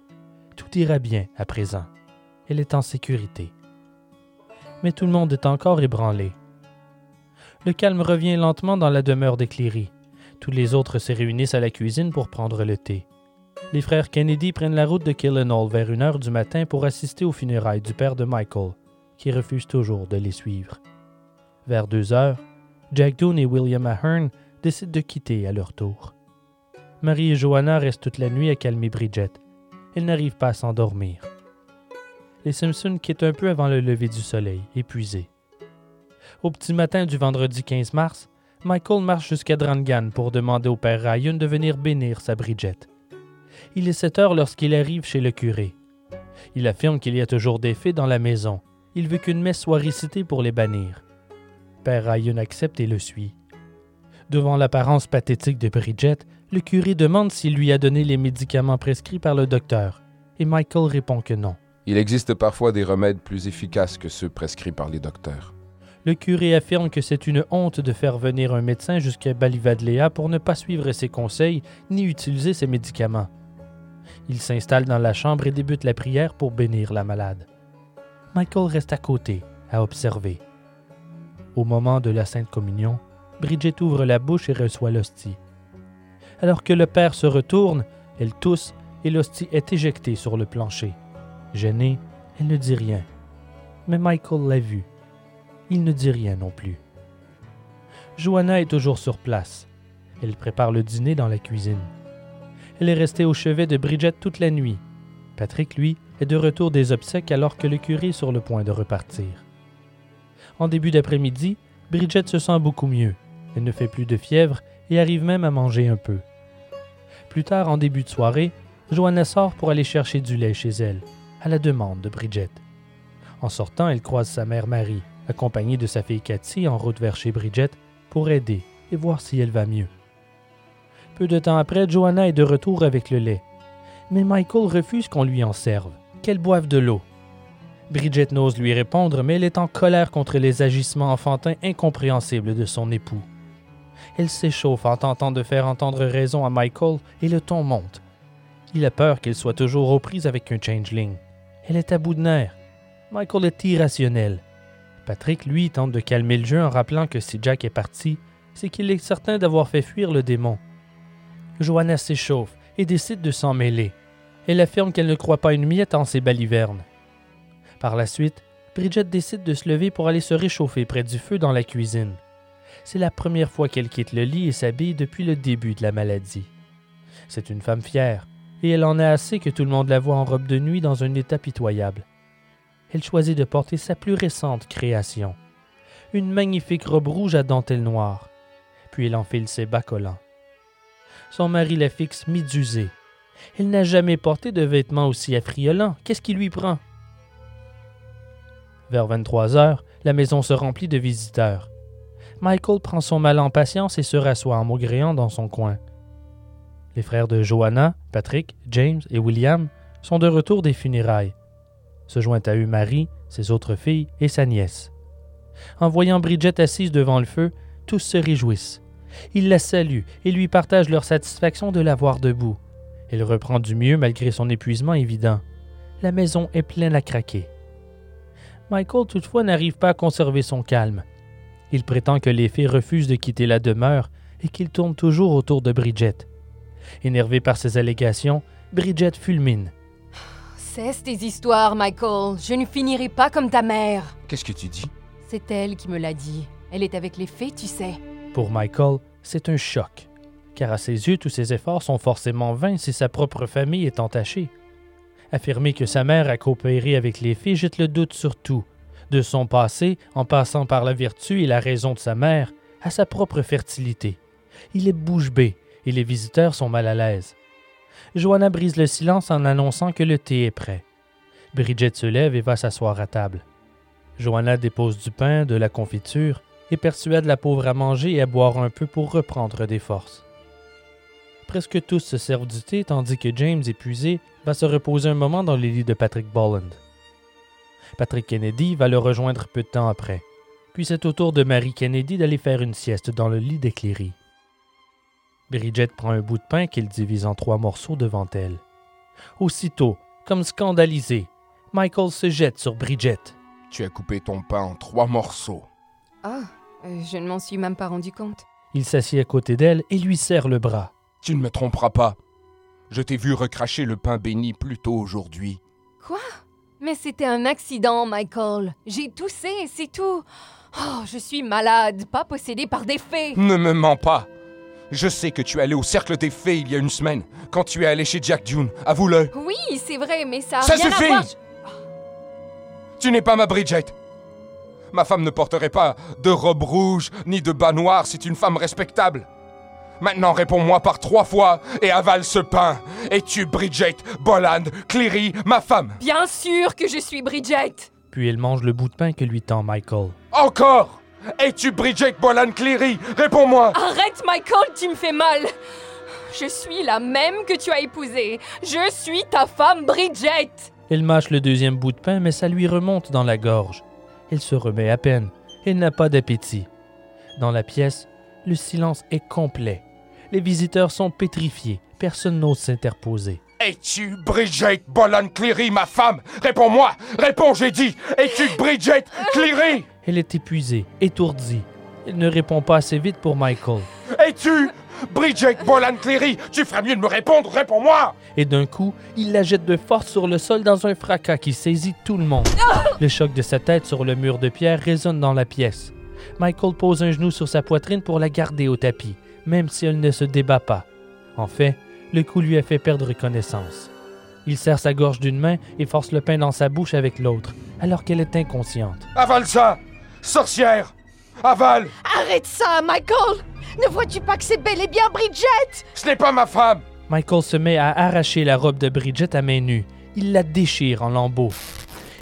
Tout ira bien à présent. Elle est en sécurité. Mais tout le monde est encore ébranlé. Le calme revient lentement dans la demeure des. Tous les autres se réunissent à la cuisine pour prendre le thé. Les frères Kennedy prennent la route de Killenhall vers une heure du matin pour assister aux funérailles du père de Michael, qui refuse toujours de les suivre. Vers deux heures, Jack Doone et William Ahern décident de quitter à leur tour. Marie et Joanna restent toute la nuit à calmer Bridget. Elles n'arrivent pas à s'endormir. Les Simpsons quittent un peu avant le lever du soleil, épuisés. Au petit matin du vendredi 15 mars, Michael marche jusqu'à Drangan pour demander au père Ryan de venir bénir sa Bridget. Il est 7 heures lorsqu'il arrive chez le curé. Il affirme qu'il y a toujours des fées dans la maison. Il veut qu'une messe soit récitée pour les bannir. Père Ryan accepte et le suit. Devant l'apparence pathétique de Bridget, le curé demande s'il lui a donné les médicaments prescrits par le docteur, et Michael répond que non. Il existe parfois des remèdes plus efficaces que ceux prescrits par les docteurs. Le curé affirme que c'est une honte de faire venir un médecin jusqu'à Balivadlea pour ne pas suivre ses conseils ni utiliser ses médicaments. Il s'installe dans la chambre et débute la prière pour bénir la malade. Michael reste à côté, à observer. Au moment de la Sainte Communion, Bridget ouvre la bouche et reçoit l'hostie. Alors que le père se retourne, elle tousse et l'hostie est éjectée sur le plancher. Gênée, elle ne dit rien. Mais Michael l'a vu. Il ne dit rien non plus. Joanna est toujours sur place. Elle prépare le dîner dans la cuisine. Elle est restée au chevet de Bridget toute la nuit. Patrick, lui, est de retour des obsèques alors que le curé est sur le point de repartir. En début d'après-midi, Bridget se sent beaucoup mieux. Elle ne fait plus de fièvre et arrive même à manger un peu. Plus tard, en début de soirée, Joanna sort pour aller chercher du lait chez elle, à la demande de Bridget. En sortant, elle croise sa mère Marie, accompagnée de sa fille Cathy en route vers chez Bridget, pour aider et voir si elle va mieux. Peu de temps après, Joanna est de retour avec le lait. Mais Michael refuse qu'on lui en serve, qu'elle boive de l'eau. Bridget n'ose lui répondre, mais elle est en colère contre les agissements enfantins incompréhensibles de son époux. Elle s'échauffe en tentant de faire entendre raison à Michael et le ton monte. Il a peur qu'elle soit toujours aux prises avec un changeling. Elle est à bout de nerfs. Michael est irrationnel. Patrick, lui, tente de calmer le jeu en rappelant que si Jack est parti, c'est qu'il est certain d'avoir fait fuir le démon. Joanna s'échauffe et décide de s'en mêler. Elle affirme qu'elle ne croit pas une miette en ces balivernes. Par la suite, Bridget décide de se lever pour aller se réchauffer près du feu dans la cuisine. C'est la première fois qu'elle quitte le lit et s'habille depuis le début de la maladie. C'est une femme fière, et elle en a assez que tout le monde la voit en robe de nuit dans un état pitoyable. Elle choisit de porter sa plus récente création, une magnifique robe rouge à dentelle noire, puis elle enfile ses bas collants. Son mari la fixe mi-usée. Elle n'a jamais porté de vêtements aussi affriolants. Qu'est-ce qui lui prend? Vers 23 heures, la maison se remplit de visiteurs. Michael prend son mal en patience et se rassoit en maugréant dans son coin. Les frères de Joanna, Patrick, James et William sont de retour des funérailles. Se joint à eux Marie, ses autres filles et sa nièce. En voyant Bridget assise devant le feu, tous se réjouissent. Ils la saluent et lui partagent leur satisfaction de la voir debout. Elle reprend du mieux malgré son épuisement évident. La maison est pleine à craquer. Michael toutefois n'arrive pas à conserver son calme. Il prétend que les filles refusent de quitter la demeure et qu'il tourne toujours autour de Bridget. Énervé par ces allégations, Bridget fulmine. Cesse tes histoires, Michael. Je ne finirai pas comme ta mère. Qu'est-ce que tu dis? C'est elle qui me l'a dit. Elle est avec les fées, tu sais. Pour Michael, c'est un choc, car à ses yeux, tous ses efforts sont forcément vains si sa propre famille est entachée. Affirmer que sa mère a coopéré avec les filles jette le doute sur tout, de son passé, en passant par la vertu et la raison de sa mère, à sa propre fertilité. Il est bouche bée et les visiteurs sont mal à l'aise. Joanna brise le silence en annonçant que le thé est prêt. Bridget se lève et va s'asseoir à table. Joanna dépose du pain, de la confiture et persuade la pauvre à manger et à boire un peu pour reprendre des forces. Presque tous se servent du thé tandis que James, épuisé, va se reposer un moment dans le lit de Patrick Bolland. Patrick Kennedy va le rejoindre peu de temps après. Puis c'est au tour de Marie Kennedy d'aller faire une sieste dans le lit d'éclairie. Bridget prend un bout de pain qu'elle divise en trois morceaux devant elle. Aussitôt, comme scandalisé, Michael se jette sur Bridget. Tu as coupé ton pain en trois morceaux. Ah, euh, je ne m'en suis même pas rendu compte. Il s'assied à côté d'elle et lui serre le bras. Tu ne me tromperas pas. Je t'ai vu recracher le pain béni plus tôt aujourd'hui. Quoi? Mais c'était un accident, Michael. J'ai toussé, c'est tout. Oh, je suis malade, pas possédée par des fées. Ne me mens pas. Je sais que tu es allé au cercle des fées il y a une semaine, quand tu es allé chez Jack Dune. Avoue-le. Oui, c'est vrai, mais ça a Ça rien à suffit voir. Tu n'es pas ma Bridget. Ma femme ne porterait pas de robe rouge ni de bas noir. C'est une femme respectable. Maintenant, réponds-moi par trois fois et avale ce pain. Es-tu Bridget Bolland Cleary, ma femme? Bien sûr que je suis Bridget. Puis elle mange le bout de pain que lui tend Michael. Encore? Es-tu Bridget Bolland Cleary Réponds-moi Arrête, Michael, tu me fais mal. Je suis la même que tu as épousée. Je suis ta femme, Bridget. Elle mâche le deuxième bout de pain, mais ça lui remonte dans la gorge. Elle se remet à peine. Elle n'a pas d'appétit. Dans la pièce, le silence est complet. Les visiteurs sont pétrifiés. Personne n'ose s'interposer. Es-tu Bridget Bolland Cleary, ma femme? Réponds-moi Réponds, j'ai dit Es-tu Bridget Cleary? Elle est épuisée, étourdie. Elle ne répond pas assez vite pour Michael. Es-tu Bridget Bolland Cleary? Tu ferais mieux de me répondre, réponds-moi Et d'un coup, il la jette de force sur le sol dans un fracas qui saisit tout le monde. Le choc de sa tête sur le mur de pierre résonne dans la pièce. Michael pose un genou sur sa poitrine pour la garder au tapis, même si elle ne se débat pas. En fait, le coup lui a fait perdre connaissance. Il serre sa gorge d'une main et force le pain dans sa bouche avec l'autre, alors qu'elle est inconsciente. Avale ça Sorcière Avale Arrête ça, Michael Ne vois-tu pas que c'est bel et bien Bridget? Ce n'est pas ma femme Michael se met à arracher la robe de Bridget à main nue. Il la déchire en lambeaux.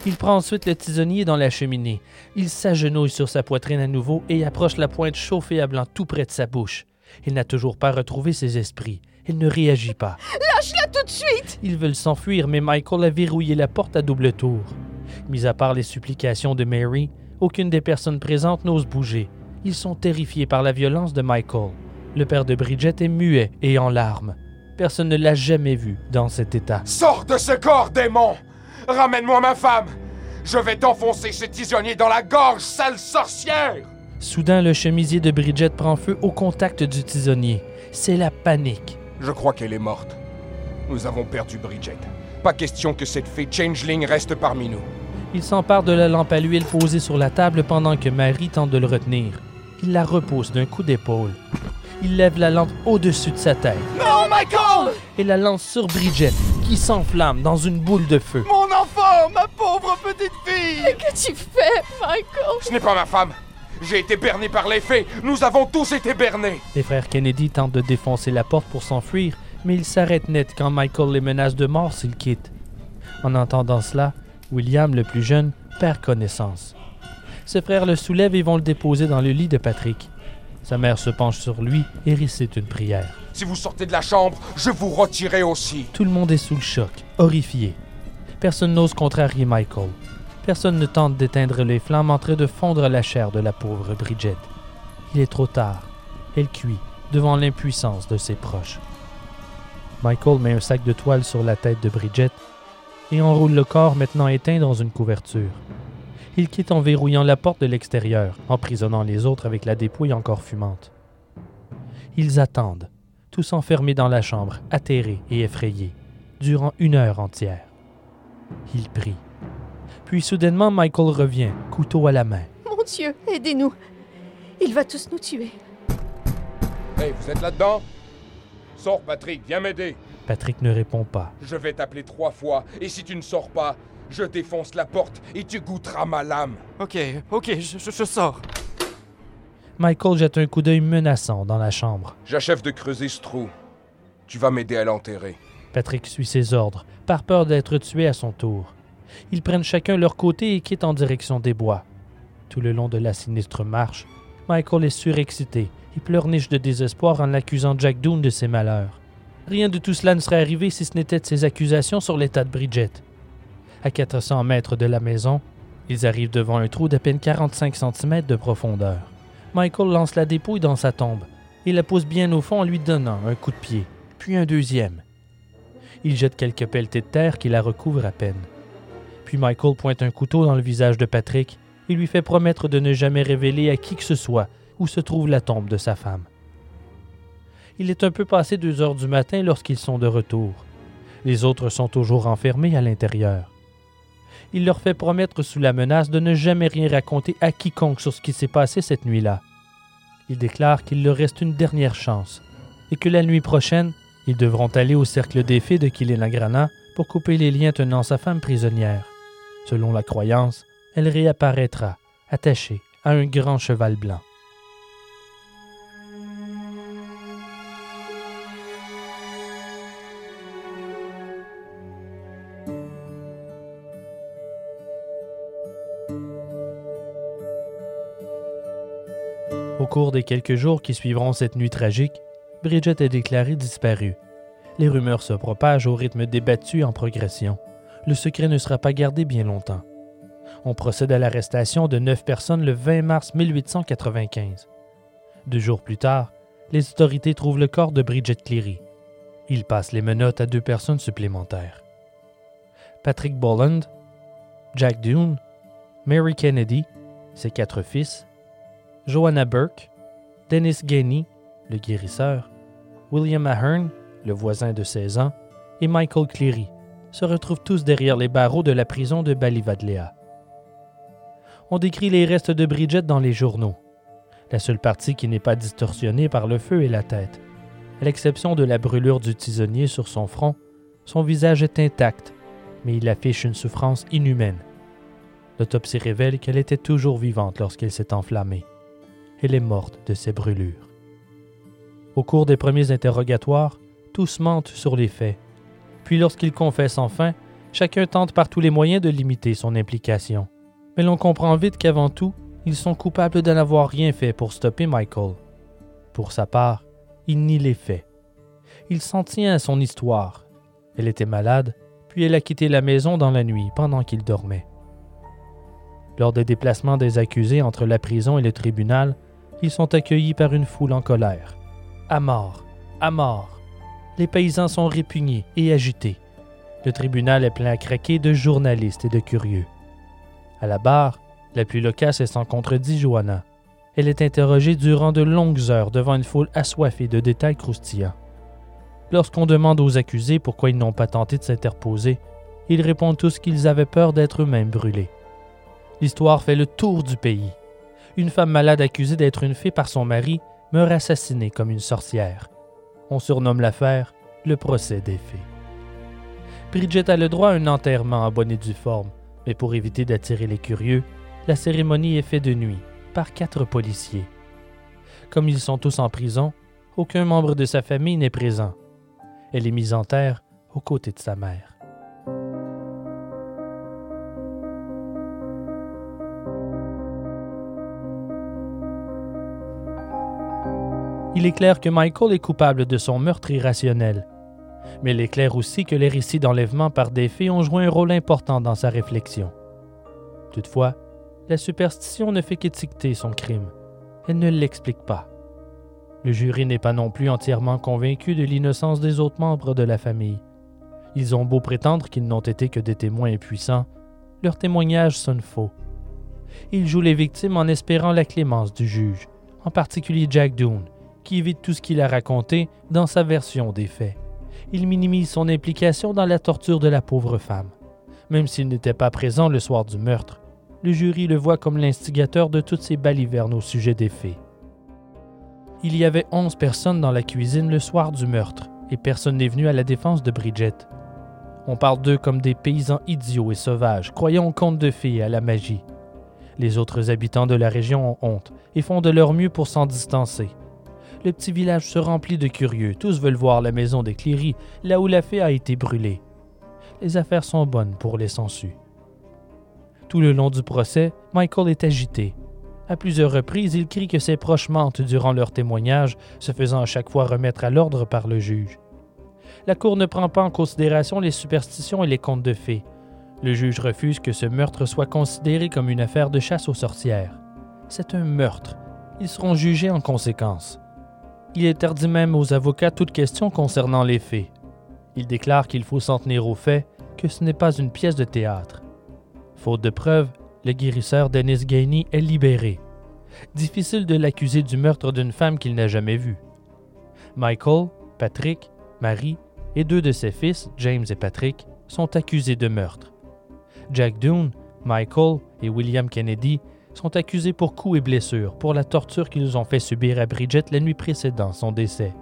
Il prend ensuite le tisonnier dans la cheminée. Il s'agenouille sur sa poitrine à nouveau et approche la pointe chauffée à blanc tout près de sa bouche. Il n'a toujours pas retrouvé ses esprits. Il ne réagit pas. Lâche-la tout de suite Ils veulent s'enfuir, mais Michael a verrouillé la porte à double tour. Mis à part les supplications de Mary, aucune des personnes présentes n'ose bouger. Ils sont terrifiés par la violence de Michael. Le père de Bridget est muet et en larmes. Personne ne l'a jamais vu dans cet état. Sors de ce corps, démon Ramène-moi ma femme Je vais t'enfoncer ce tisonnier dans la gorge, sale sorcière Soudain, le chemisier de Bridget prend feu au contact du tisonnier. C'est la panique. Je crois qu'elle est morte. Nous avons perdu Bridget. Pas question que cette fée Changeling reste parmi nous. Il s'empare de la lampe à l'huile posée sur la table pendant que Mary tente de le retenir. Il la repousse d'un coup d'épaule. Il lève la lampe au-dessus de sa tête Non, Michael et la lance sur Bridget, qui s'enflamme dans une boule de feu. Mon enfant, ma pauvre petite fille Que tu fais, Michael? Ce n'est pas ma femme J'ai été berné par les fées Nous avons tous été bernés Les frères Kennedy tentent de défoncer la porte pour s'enfuir, mais ils s'arrêtent net quand Michael les menace de mort s'ils quittent. En entendant cela, William, le plus jeune, perd connaissance. Ses frères le soulèvent et vont le déposer dans le lit de Patrick. Sa mère se penche sur lui et récite une prière. Si vous sortez de la chambre, je vous retirerai aussi. Tout le monde est sous le choc, horrifié. Personne n'ose contrarier Michael. Personne ne tente d'éteindre les flammes en train de fondre la chair de la pauvre Bridget. Il est trop tard. Elle cuit devant l'impuissance de ses proches. Michael met un sac de toile sur la tête de Bridget et enroule le corps maintenant éteint dans une couverture. Il quitte en verrouillant la porte de l'extérieur, emprisonnant les autres avec la dépouille encore fumante. Ils attendent, tous enfermés dans la chambre, atterrés et effrayés, durant une heure entière. Ils prient. Puis soudainement, Michael revient, couteau à la main. Mon Dieu, aidez-nous Il va tous nous tuer. Hey, vous êtes là-dedans? Sors, Patrick, viens m'aider. Patrick ne répond pas. Je vais t'appeler trois fois, et si tu ne sors pas, je défonce la porte et tu goûteras ma lame. Ok, ok, je, je- je sors. Michael jette un coup d'œil menaçant dans la chambre. J'achève de creuser ce trou. Tu vas m'aider à l'enterrer. Patrick suit ses ordres, par peur d'être tué à son tour. Ils prennent chacun leur côté et quittent en direction des bois. Tout le long de la sinistre marche, Michael est surexcité et pleurniche de désespoir en accusant Jack Doon de ses malheurs. Rien de tout cela ne serait arrivé si ce n'était de ses accusations sur l'état de Bridget. À 400 mètres de la maison, ils arrivent devant un trou d'à peine 45 cm de profondeur. Michael lance la dépouille dans sa tombe, et la pousse bien au fond en lui donnant un coup de pied, puis un deuxième. Il jette quelques pelletées de terre qui la recouvrent à peine. Puis Michael pointe un couteau dans le visage de Patrick et lui fait promettre de ne jamais révéler à qui que ce soit où se trouve la tombe de sa femme. Il est un peu passé deux heures du matin lorsqu'ils sont de retour. Les autres sont toujours enfermés à l'intérieur. Il leur fait promettre sous la menace de ne jamais rien raconter à quiconque sur ce qui s'est passé cette nuit-là. Il déclare qu'il leur reste une dernière chance et que la nuit prochaine, ils devront aller au cercle des fées de Kilinagrana pour couper les liens tenant sa femme prisonnière. Selon la croyance, elle réapparaîtra, attachée à un grand cheval blanc. Au cours des quelques jours qui suivront cette nuit tragique, Bridget est déclarée disparue. Les rumeurs se propagent au rythme débattu en progression. Le secret ne sera pas gardé bien longtemps. On procède à l'arrestation de neuf personnes le 20 mars 1895. Deux jours plus tard, les autorités trouvent le corps de Bridget Cleary. Ils passent les menottes à deux personnes supplémentaires. Patrick Bolland, Jack Dune, Mary Kennedy, ses quatre fils, Joanna Burke, Dennis Gainey, le guérisseur, William Ahern, le voisin de 16 ans, et Michael Cleary se retrouvent tous derrière les barreaux de la prison de Balivadlea. On décrit les restes de Bridget dans les journaux. La seule partie qui n'est pas distorsionnée par le feu est la tête. À l'exception de la brûlure du tisonnier sur son front, son visage est intact, mais il affiche une souffrance inhumaine. L'autopsie révèle qu'elle était toujours vivante lorsqu'elle s'est enflammée elle est morte de ses brûlures. Au cours des premiers interrogatoires, tous mentent sur les faits. Puis lorsqu'ils confessent enfin, chacun tente par tous les moyens de limiter son implication. Mais l'on comprend vite qu'avant tout, ils sont coupables de n'avoir rien fait pour stopper Michael. Pour sa part, il nie les faits. Il s'en tient à son histoire. Elle était malade, puis elle a quitté la maison dans la nuit pendant qu'il dormait. Lors des déplacements des accusés entre la prison et le tribunal, ils sont accueillis par une foule en colère. À mort, à mort. Les paysans sont répugnés et agités. Le tribunal est plein à craquer de journalistes et de curieux. À la barre, la plus loquace est sans contredit Johanna. Elle est interrogée durant de longues heures devant une foule assoiffée de détails croustillants. Lorsqu'on demande aux accusés pourquoi ils n'ont pas tenté de s'interposer, ils répondent tous qu'ils avaient peur d'être eux-mêmes brûlés. L'histoire fait le tour du pays une femme malade accusée d'être une fée par son mari meurt assassinée comme une sorcière. On surnomme l'affaire le procès des fées. Bridget a le droit à un enterrement en bonne et due forme, mais pour éviter d'attirer les curieux, la cérémonie est faite de nuit par quatre policiers. Comme ils sont tous en prison, aucun membre de sa famille n'est présent. Elle est mise en terre aux côtés de sa mère. Il est clair que Michael est coupable de son meurtre irrationnel. Mais il est clair aussi que les récits d'enlèvement par des ont joué un rôle important dans sa réflexion. Toutefois, la superstition ne fait qu'étiqueter son crime. Elle ne l'explique pas. Le jury n'est pas non plus entièrement convaincu de l'innocence des autres membres de la famille. Ils ont beau prétendre qu'ils n'ont été que des témoins impuissants, leurs témoignages sonnent faux. Ils jouent les victimes en espérant la clémence du juge, en particulier Jack Doone, qui évite tout ce qu'il a raconté dans sa version des faits. Il minimise son implication dans la torture de la pauvre femme. Même s'il n'était pas présent le soir du meurtre, le jury le voit comme l'instigateur de toutes ces balivernes au sujet des faits. Il y avait onze personnes dans la cuisine le soir du meurtre, et personne n'est venu à la défense de Bridget. On parle d'eux comme des paysans idiots et sauvages, croyant aux contes de fées et à la magie. Les autres habitants de la région ont honte et font de leur mieux pour s'en distancer le petit village se remplit de curieux. Tous veulent voir la maison des Cléry, là où la fée a été brûlée. Les affaires sont bonnes pour les sangsues. Tout le long du procès, Michael est agité. À plusieurs reprises, il crie que ses proches mentent durant leur témoignage, se faisant à chaque fois remettre à l'ordre par le juge. La Cour ne prend pas en considération les superstitions et les contes de fées. Le juge refuse que ce meurtre soit considéré comme une affaire de chasse aux sorcières. C'est un meurtre. Ils seront jugés en conséquence. Il interdit même aux avocats toute question concernant les faits. Il déclare qu'il faut s'en tenir au fait que ce n'est pas une pièce de théâtre. Faute de preuves, le guérisseur Dennis Gainey est libéré. Difficile de l'accuser du meurtre d'une femme qu'il n'a jamais vue. Michael, Patrick, Marie et deux de ses fils, James et Patrick, sont accusés de meurtre. Jack Doone, Michael et William Kennedy sont accusés pour coups et blessures pour la torture qu'ils ont fait subir à Bridget la nuit précédant son décès.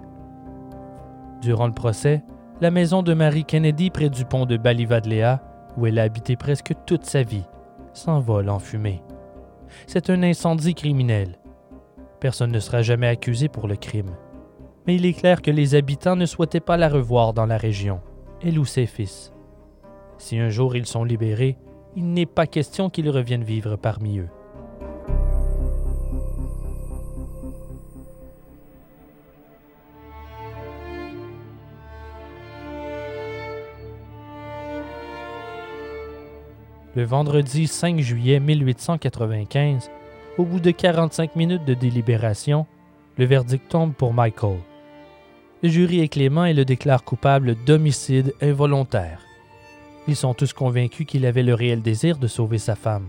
Durant le procès, la maison de Marie Kennedy près du pont de Balivadlea, où elle a habité presque toute sa vie, s'envole en fumée. C'est un incendie criminel. Personne ne sera jamais accusé pour le crime. Mais il est clair que les habitants ne souhaitaient pas la revoir dans la région, elle ou ses fils. Si un jour ils sont libérés, il n'est pas question qu'ils reviennent vivre parmi eux. Le vendredi 5 juillet 1895, au bout de 45 minutes de délibération, le verdict tombe pour Michael. Le jury est clément et le déclare coupable d'homicide involontaire. Ils sont tous convaincus qu'il avait le réel désir de sauver sa femme.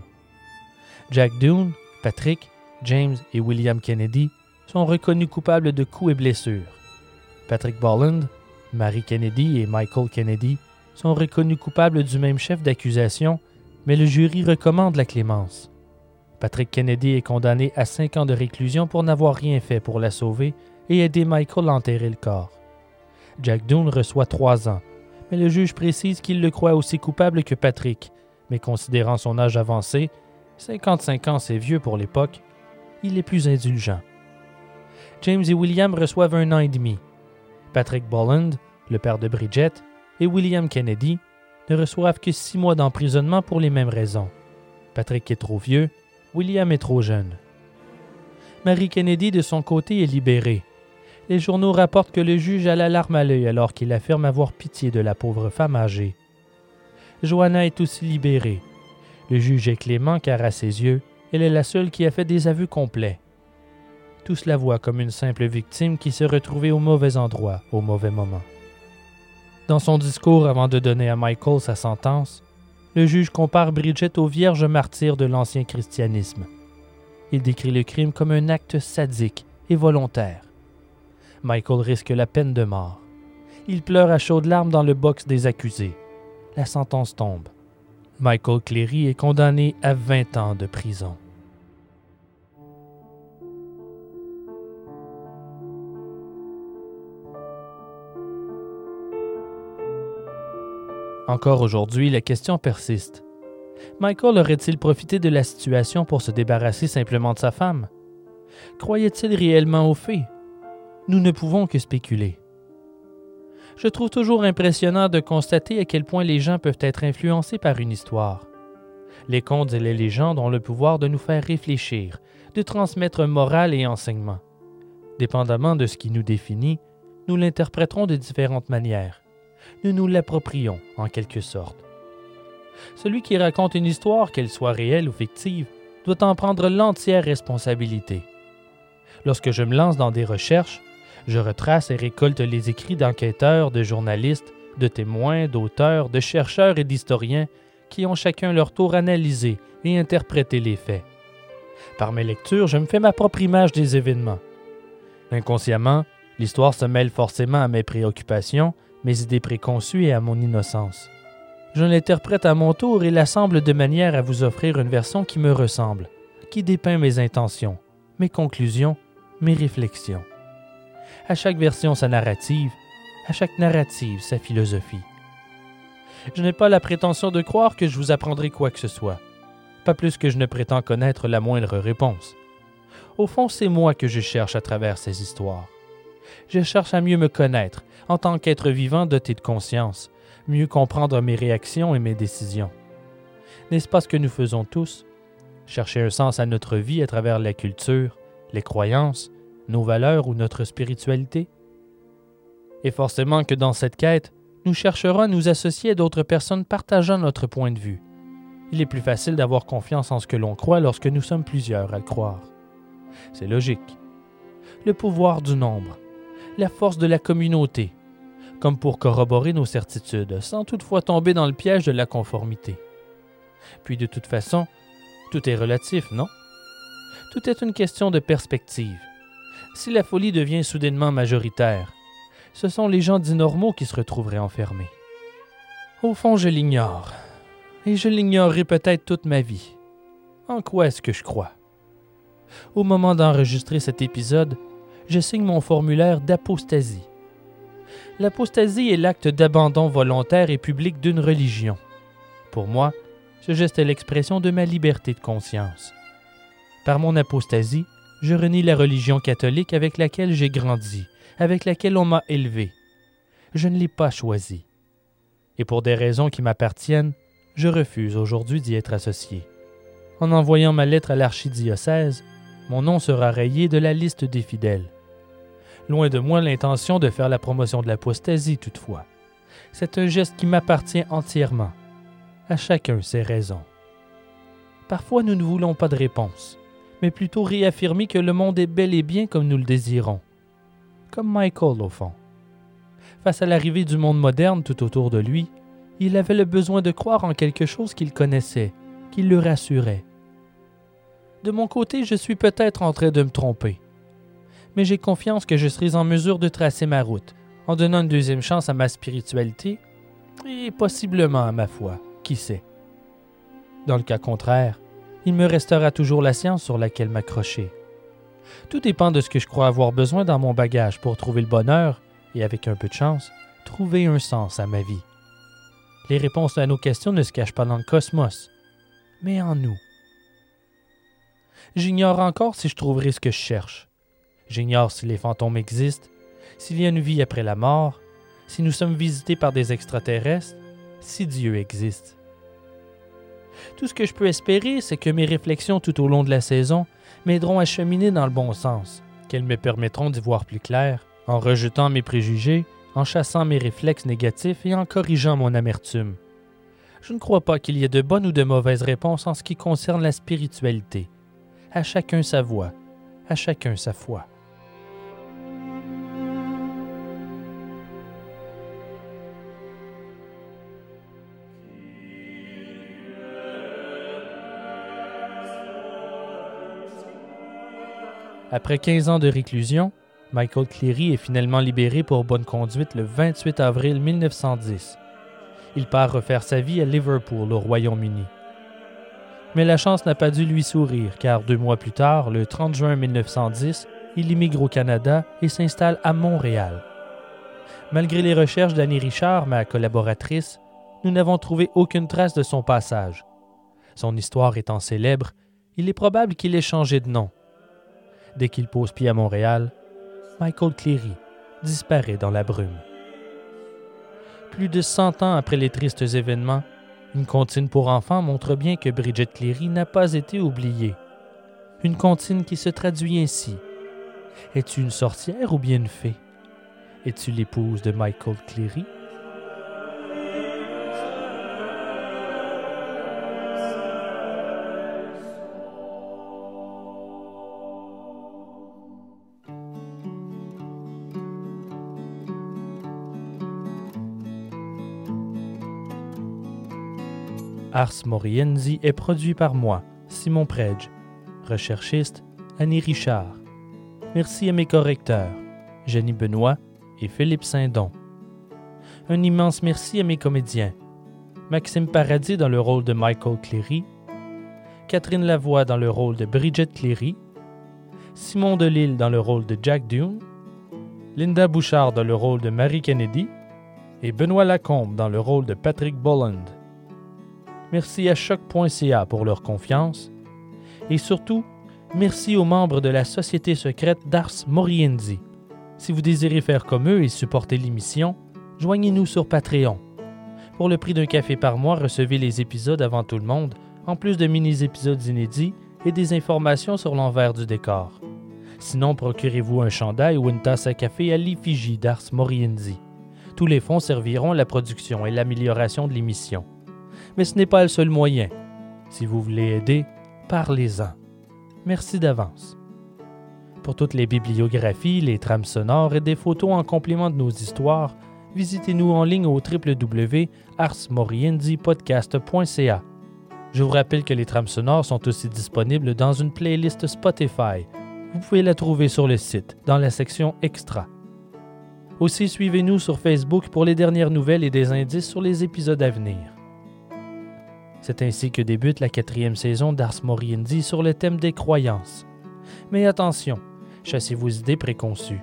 Jack Doone, Patrick, James et William Kennedy sont reconnus coupables de coups et blessures. Patrick Bolland, Mary Kennedy et Michael Kennedy sont reconnus coupables du même chef d'accusation, mais le jury recommande la clémence. Patrick Kennedy est condamné à cinq ans de réclusion pour n'avoir rien fait pour la sauver et aider Michael à enterrer le corps. Jack Doone reçoit trois ans, mais le juge précise qu'il le croit aussi coupable que Patrick, mais considérant son âge avancé, 55 ans c'est vieux pour l'époque, il est plus indulgent. James et William reçoivent un an et demi. Patrick Bolland, le père de Bridget, et William Kennedy ne reçoivent que six mois d'emprisonnement pour les mêmes raisons. Patrick est trop vieux, William est trop jeune. Marie Kennedy, de son côté, est libérée. Les journaux rapportent que le juge a la larme à l'œil alors qu'il affirme avoir pitié de la pauvre femme âgée. Joanna est aussi libérée. Le juge est clément car à ses yeux, elle est la seule qui a fait des aveux complets. Tous la voient comme une simple victime qui s'est retrouvée au mauvais endroit, au mauvais moment. Dans son discours avant de donner à Michael sa sentence, le juge compare Bridget aux vierges martyrs de l'ancien christianisme. Il décrit le crime comme un acte sadique et volontaire. Michael risque la peine de mort. Il pleure à chaudes larmes dans le box des accusés. La sentence tombe. Michael Cleary est condamné à 20 ans de prison. Encore aujourd'hui, la question persiste. Michael aurait-il profité de la situation pour se débarrasser simplement de sa femme? Croyait-il réellement aux faits? Nous ne pouvons que spéculer. Je trouve toujours impressionnant de constater à quel point les gens peuvent être influencés par une histoire. Les contes et les légendes ont le pouvoir de nous faire réfléchir, de transmettre morale et enseignement. Dépendamment de ce qui nous définit, nous l'interpréterons de différentes manières nous nous l'approprions en quelque sorte. Celui qui raconte une histoire, qu'elle soit réelle ou fictive, doit en prendre l'entière responsabilité. Lorsque je me lance dans des recherches, je retrace et récolte les écrits d'enquêteurs, de journalistes, de témoins, d'auteurs, de chercheurs et d'historiens qui ont chacun leur tour analysé et interprété les faits. Par mes lectures, je me fais ma propre image des événements. Inconsciemment, l'histoire se mêle forcément à mes préoccupations mes idées préconçues et à mon innocence. Je l'interprète à mon tour et l'assemble de manière à vous offrir une version qui me ressemble, qui dépeint mes intentions, mes conclusions, mes réflexions. À chaque version sa narrative, à chaque narrative sa philosophie. Je n'ai pas la prétention de croire que je vous apprendrai quoi que ce soit, pas plus que je ne prétends connaître la moindre réponse. Au fond, c'est moi que je cherche à travers ces histoires. Je cherche à mieux me connaître, en tant qu'être vivant doté de conscience, mieux comprendre mes réactions et mes décisions. N'est-ce pas ce que nous faisons tous? Chercher un sens à notre vie à travers la culture, les croyances, nos valeurs ou notre spiritualité? Et forcément que dans cette quête, nous chercherons à nous associer à d'autres personnes partageant notre point de vue. Il est plus facile d'avoir confiance en ce que l'on croit lorsque nous sommes plusieurs à le croire. C'est logique. Le pouvoir du nombre, la force de la communauté, comme pour corroborer nos certitudes, sans toutefois tomber dans le piège de la conformité. Puis de toute façon, tout est relatif, non? Tout est une question de perspective. Si la folie devient soudainement majoritaire, ce sont les gens dits normaux qui se retrouveraient enfermés. Au fond, je l'ignore, et je l'ignorerai peut-être toute ma vie. En quoi est-ce que je crois? Au moment d'enregistrer cet épisode, je signe mon formulaire d'apostasie. L'apostasie est l'acte d'abandon volontaire et public d'une religion. Pour moi, ce geste est l'expression de ma liberté de conscience. Par mon apostasie, je renie la religion catholique avec laquelle j'ai grandi, avec laquelle on m'a élevé. Je ne l'ai pas choisie. Et pour des raisons qui m'appartiennent, je refuse aujourd'hui d'y être associé. En envoyant ma lettre à l'archidiocèse, mon nom sera rayé de la liste des fidèles. Loin de moi l'intention de faire la promotion de l'apostasie toutefois. C'est un geste qui m'appartient entièrement. À chacun ses raisons. Parfois nous ne voulons pas de réponse, mais plutôt réaffirmer que le monde est bel et bien comme nous le désirons. Comme Michael au fond. Face à l'arrivée du monde moderne tout autour de lui, il avait le besoin de croire en quelque chose qu'il connaissait, qui le rassurait. De mon côté, je suis peut-être en train de me tromper. Mais j'ai confiance que je serai en mesure de tracer ma route, en donnant une deuxième chance à ma spiritualité et possiblement à ma foi, qui sait. Dans le cas contraire, il me restera toujours la science sur laquelle m'accrocher. Tout dépend de ce que je crois avoir besoin dans mon bagage pour trouver le bonheur et, avec un peu de chance, trouver un sens à ma vie. Les réponses à nos questions ne se cachent pas dans le cosmos, mais en nous. J'ignore encore si je trouverai ce que je cherche. J'ignore si les fantômes existent, s'il y a une vie après la mort, si nous sommes visités par des extraterrestres, si Dieu existe. Tout ce que je peux espérer, c'est que mes réflexions tout au long de la saison m'aideront à cheminer dans le bon sens, qu'elles me permettront d'y voir plus clair, en rejetant mes préjugés, en chassant mes réflexes négatifs et en corrigeant mon amertume. Je ne crois pas qu'il y ait de bonnes ou de mauvaises réponses en ce qui concerne la spiritualité. À chacun sa voix, à chacun sa foi. Après 15 ans de réclusion, Michael Cleary est finalement libéré pour bonne conduite le 28 avril 1910. Il part refaire sa vie à Liverpool, au Royaume-Uni. Mais la chance n'a pas dû lui sourire, car deux mois plus tard, le 30 juin 1910, il immigre au Canada et s'installe à Montréal. Malgré les recherches d'Annie Richard, ma collaboratrice, nous n'avons trouvé aucune trace de son passage. Son histoire étant célèbre, il est probable qu'il ait changé de nom dès qu'il pose pied à Montréal, Michael Cleary disparaît dans la brume. Plus de cent ans après les tristes événements, une comptine pour enfants montre bien que Bridget Cleary n'a pas été oubliée. Une comptine qui se traduit ainsi. Es-tu une sorcière ou bien une fée? Es-tu l'épouse de Michael Cleary? Ars Morienzi est produit par moi, Simon Predge, recherchiste Annie Richard. Merci à mes correcteurs, Jenny Benoît et Philippe Saint-Don. Un immense merci à mes comédiens, Maxime Paradis dans le rôle de Michael Cleary, Catherine Lavoie dans le rôle de Bridget Cleary, Simon Delille dans le rôle de Jack Dune, Linda Bouchard dans le rôle de Marie Kennedy et Benoît Lacombe dans le rôle de Patrick Bolland. Merci à choc.ca pour leur confiance. Et surtout, merci aux membres de la société secrète d'Ars Moriendi. Si vous désirez faire comme eux et supporter l'émission, joignez-nous sur Patreon. Pour le prix d'un café par mois, recevez les épisodes avant tout le monde, en plus de mini-épisodes inédits et des informations sur l'envers du décor. Sinon, procurez-vous un chandail ou une tasse à café à l'effigie d'Ars Moriendi. Tous les fonds serviront à la production et l'amélioration de l'émission mais ce n'est pas le seul moyen. Si vous voulez aider, parlez-en. Merci d'avance. Pour toutes les bibliographies, les trames sonores et des photos en complément de nos histoires, visitez-nous en ligne au www.arsmorienzipodcast.ca. Je vous rappelle que les trames sonores sont aussi disponibles dans une playlist Spotify. Vous pouvez la trouver sur le site, dans la section Extra. Aussi, suivez-nous sur Facebook pour les dernières nouvelles et des indices sur les épisodes à venir. C'est ainsi que débute la quatrième saison d'Ars Moriendi sur le thème des croyances. Mais attention, chassez vos idées préconçues.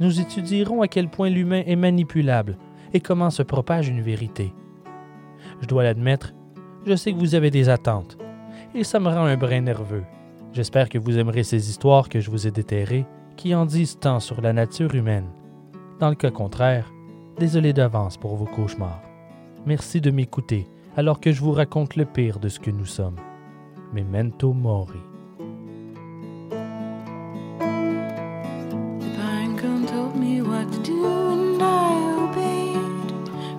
Nous étudierons à quel point l'humain est manipulable et comment se propage une vérité. Je dois l'admettre, je sais que vous avez des attentes, et ça me rend un brin nerveux. J'espère que vous aimerez ces histoires que je vous ai déterrées, qui en disent tant sur la nature humaine. Dans le cas contraire, désolé d'avance pour vos cauchemars. Merci de m'écouter alors que je vous raconte le pire de ce que nous sommes. Memento Mori.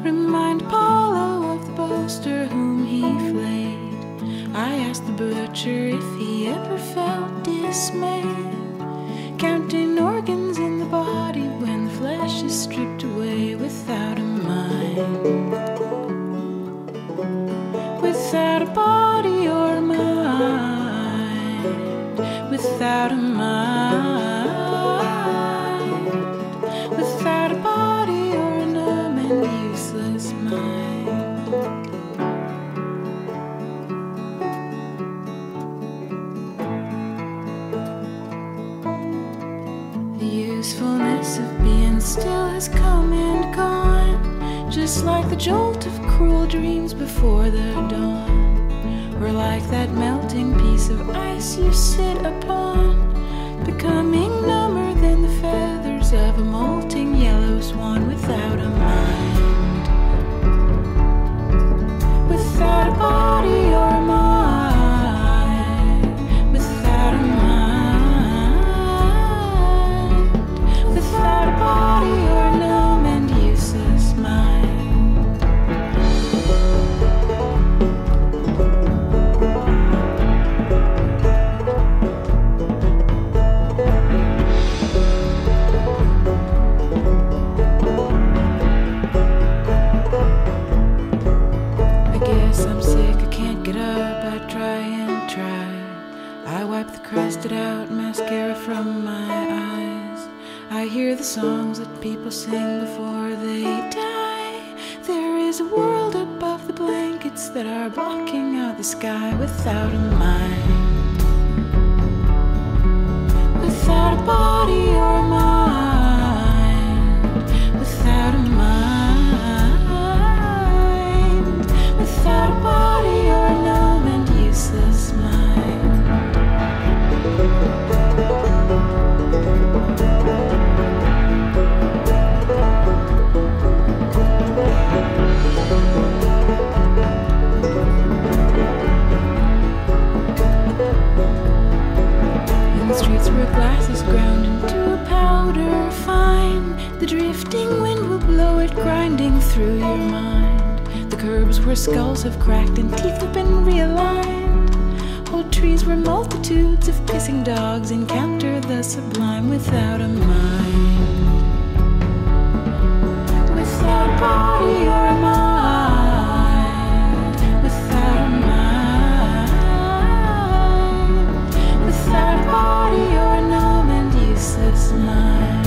Remind Apollo of the boaster whom he flayed. I asked the butcher if he ever felt dismay. Counting organs in the body when the flesh is stripped away without a mind. Just like the jolt of cruel dreams before the dawn, or like that melting piece of ice you sit upon, becoming number than the feathers of a molting yellow swan without a mind, without a body crusted out mascara from my eyes. I hear the songs that people sing before they die. There is a world above the blankets that are blocking out the sky without a mind. Without a body or a mind. through your mind. The curbs where skulls have cracked and teeth have been realigned. Old trees where multitudes of pissing dogs encounter the sublime without a mind. Without a body or a mind. That body, you're numb and useless mind.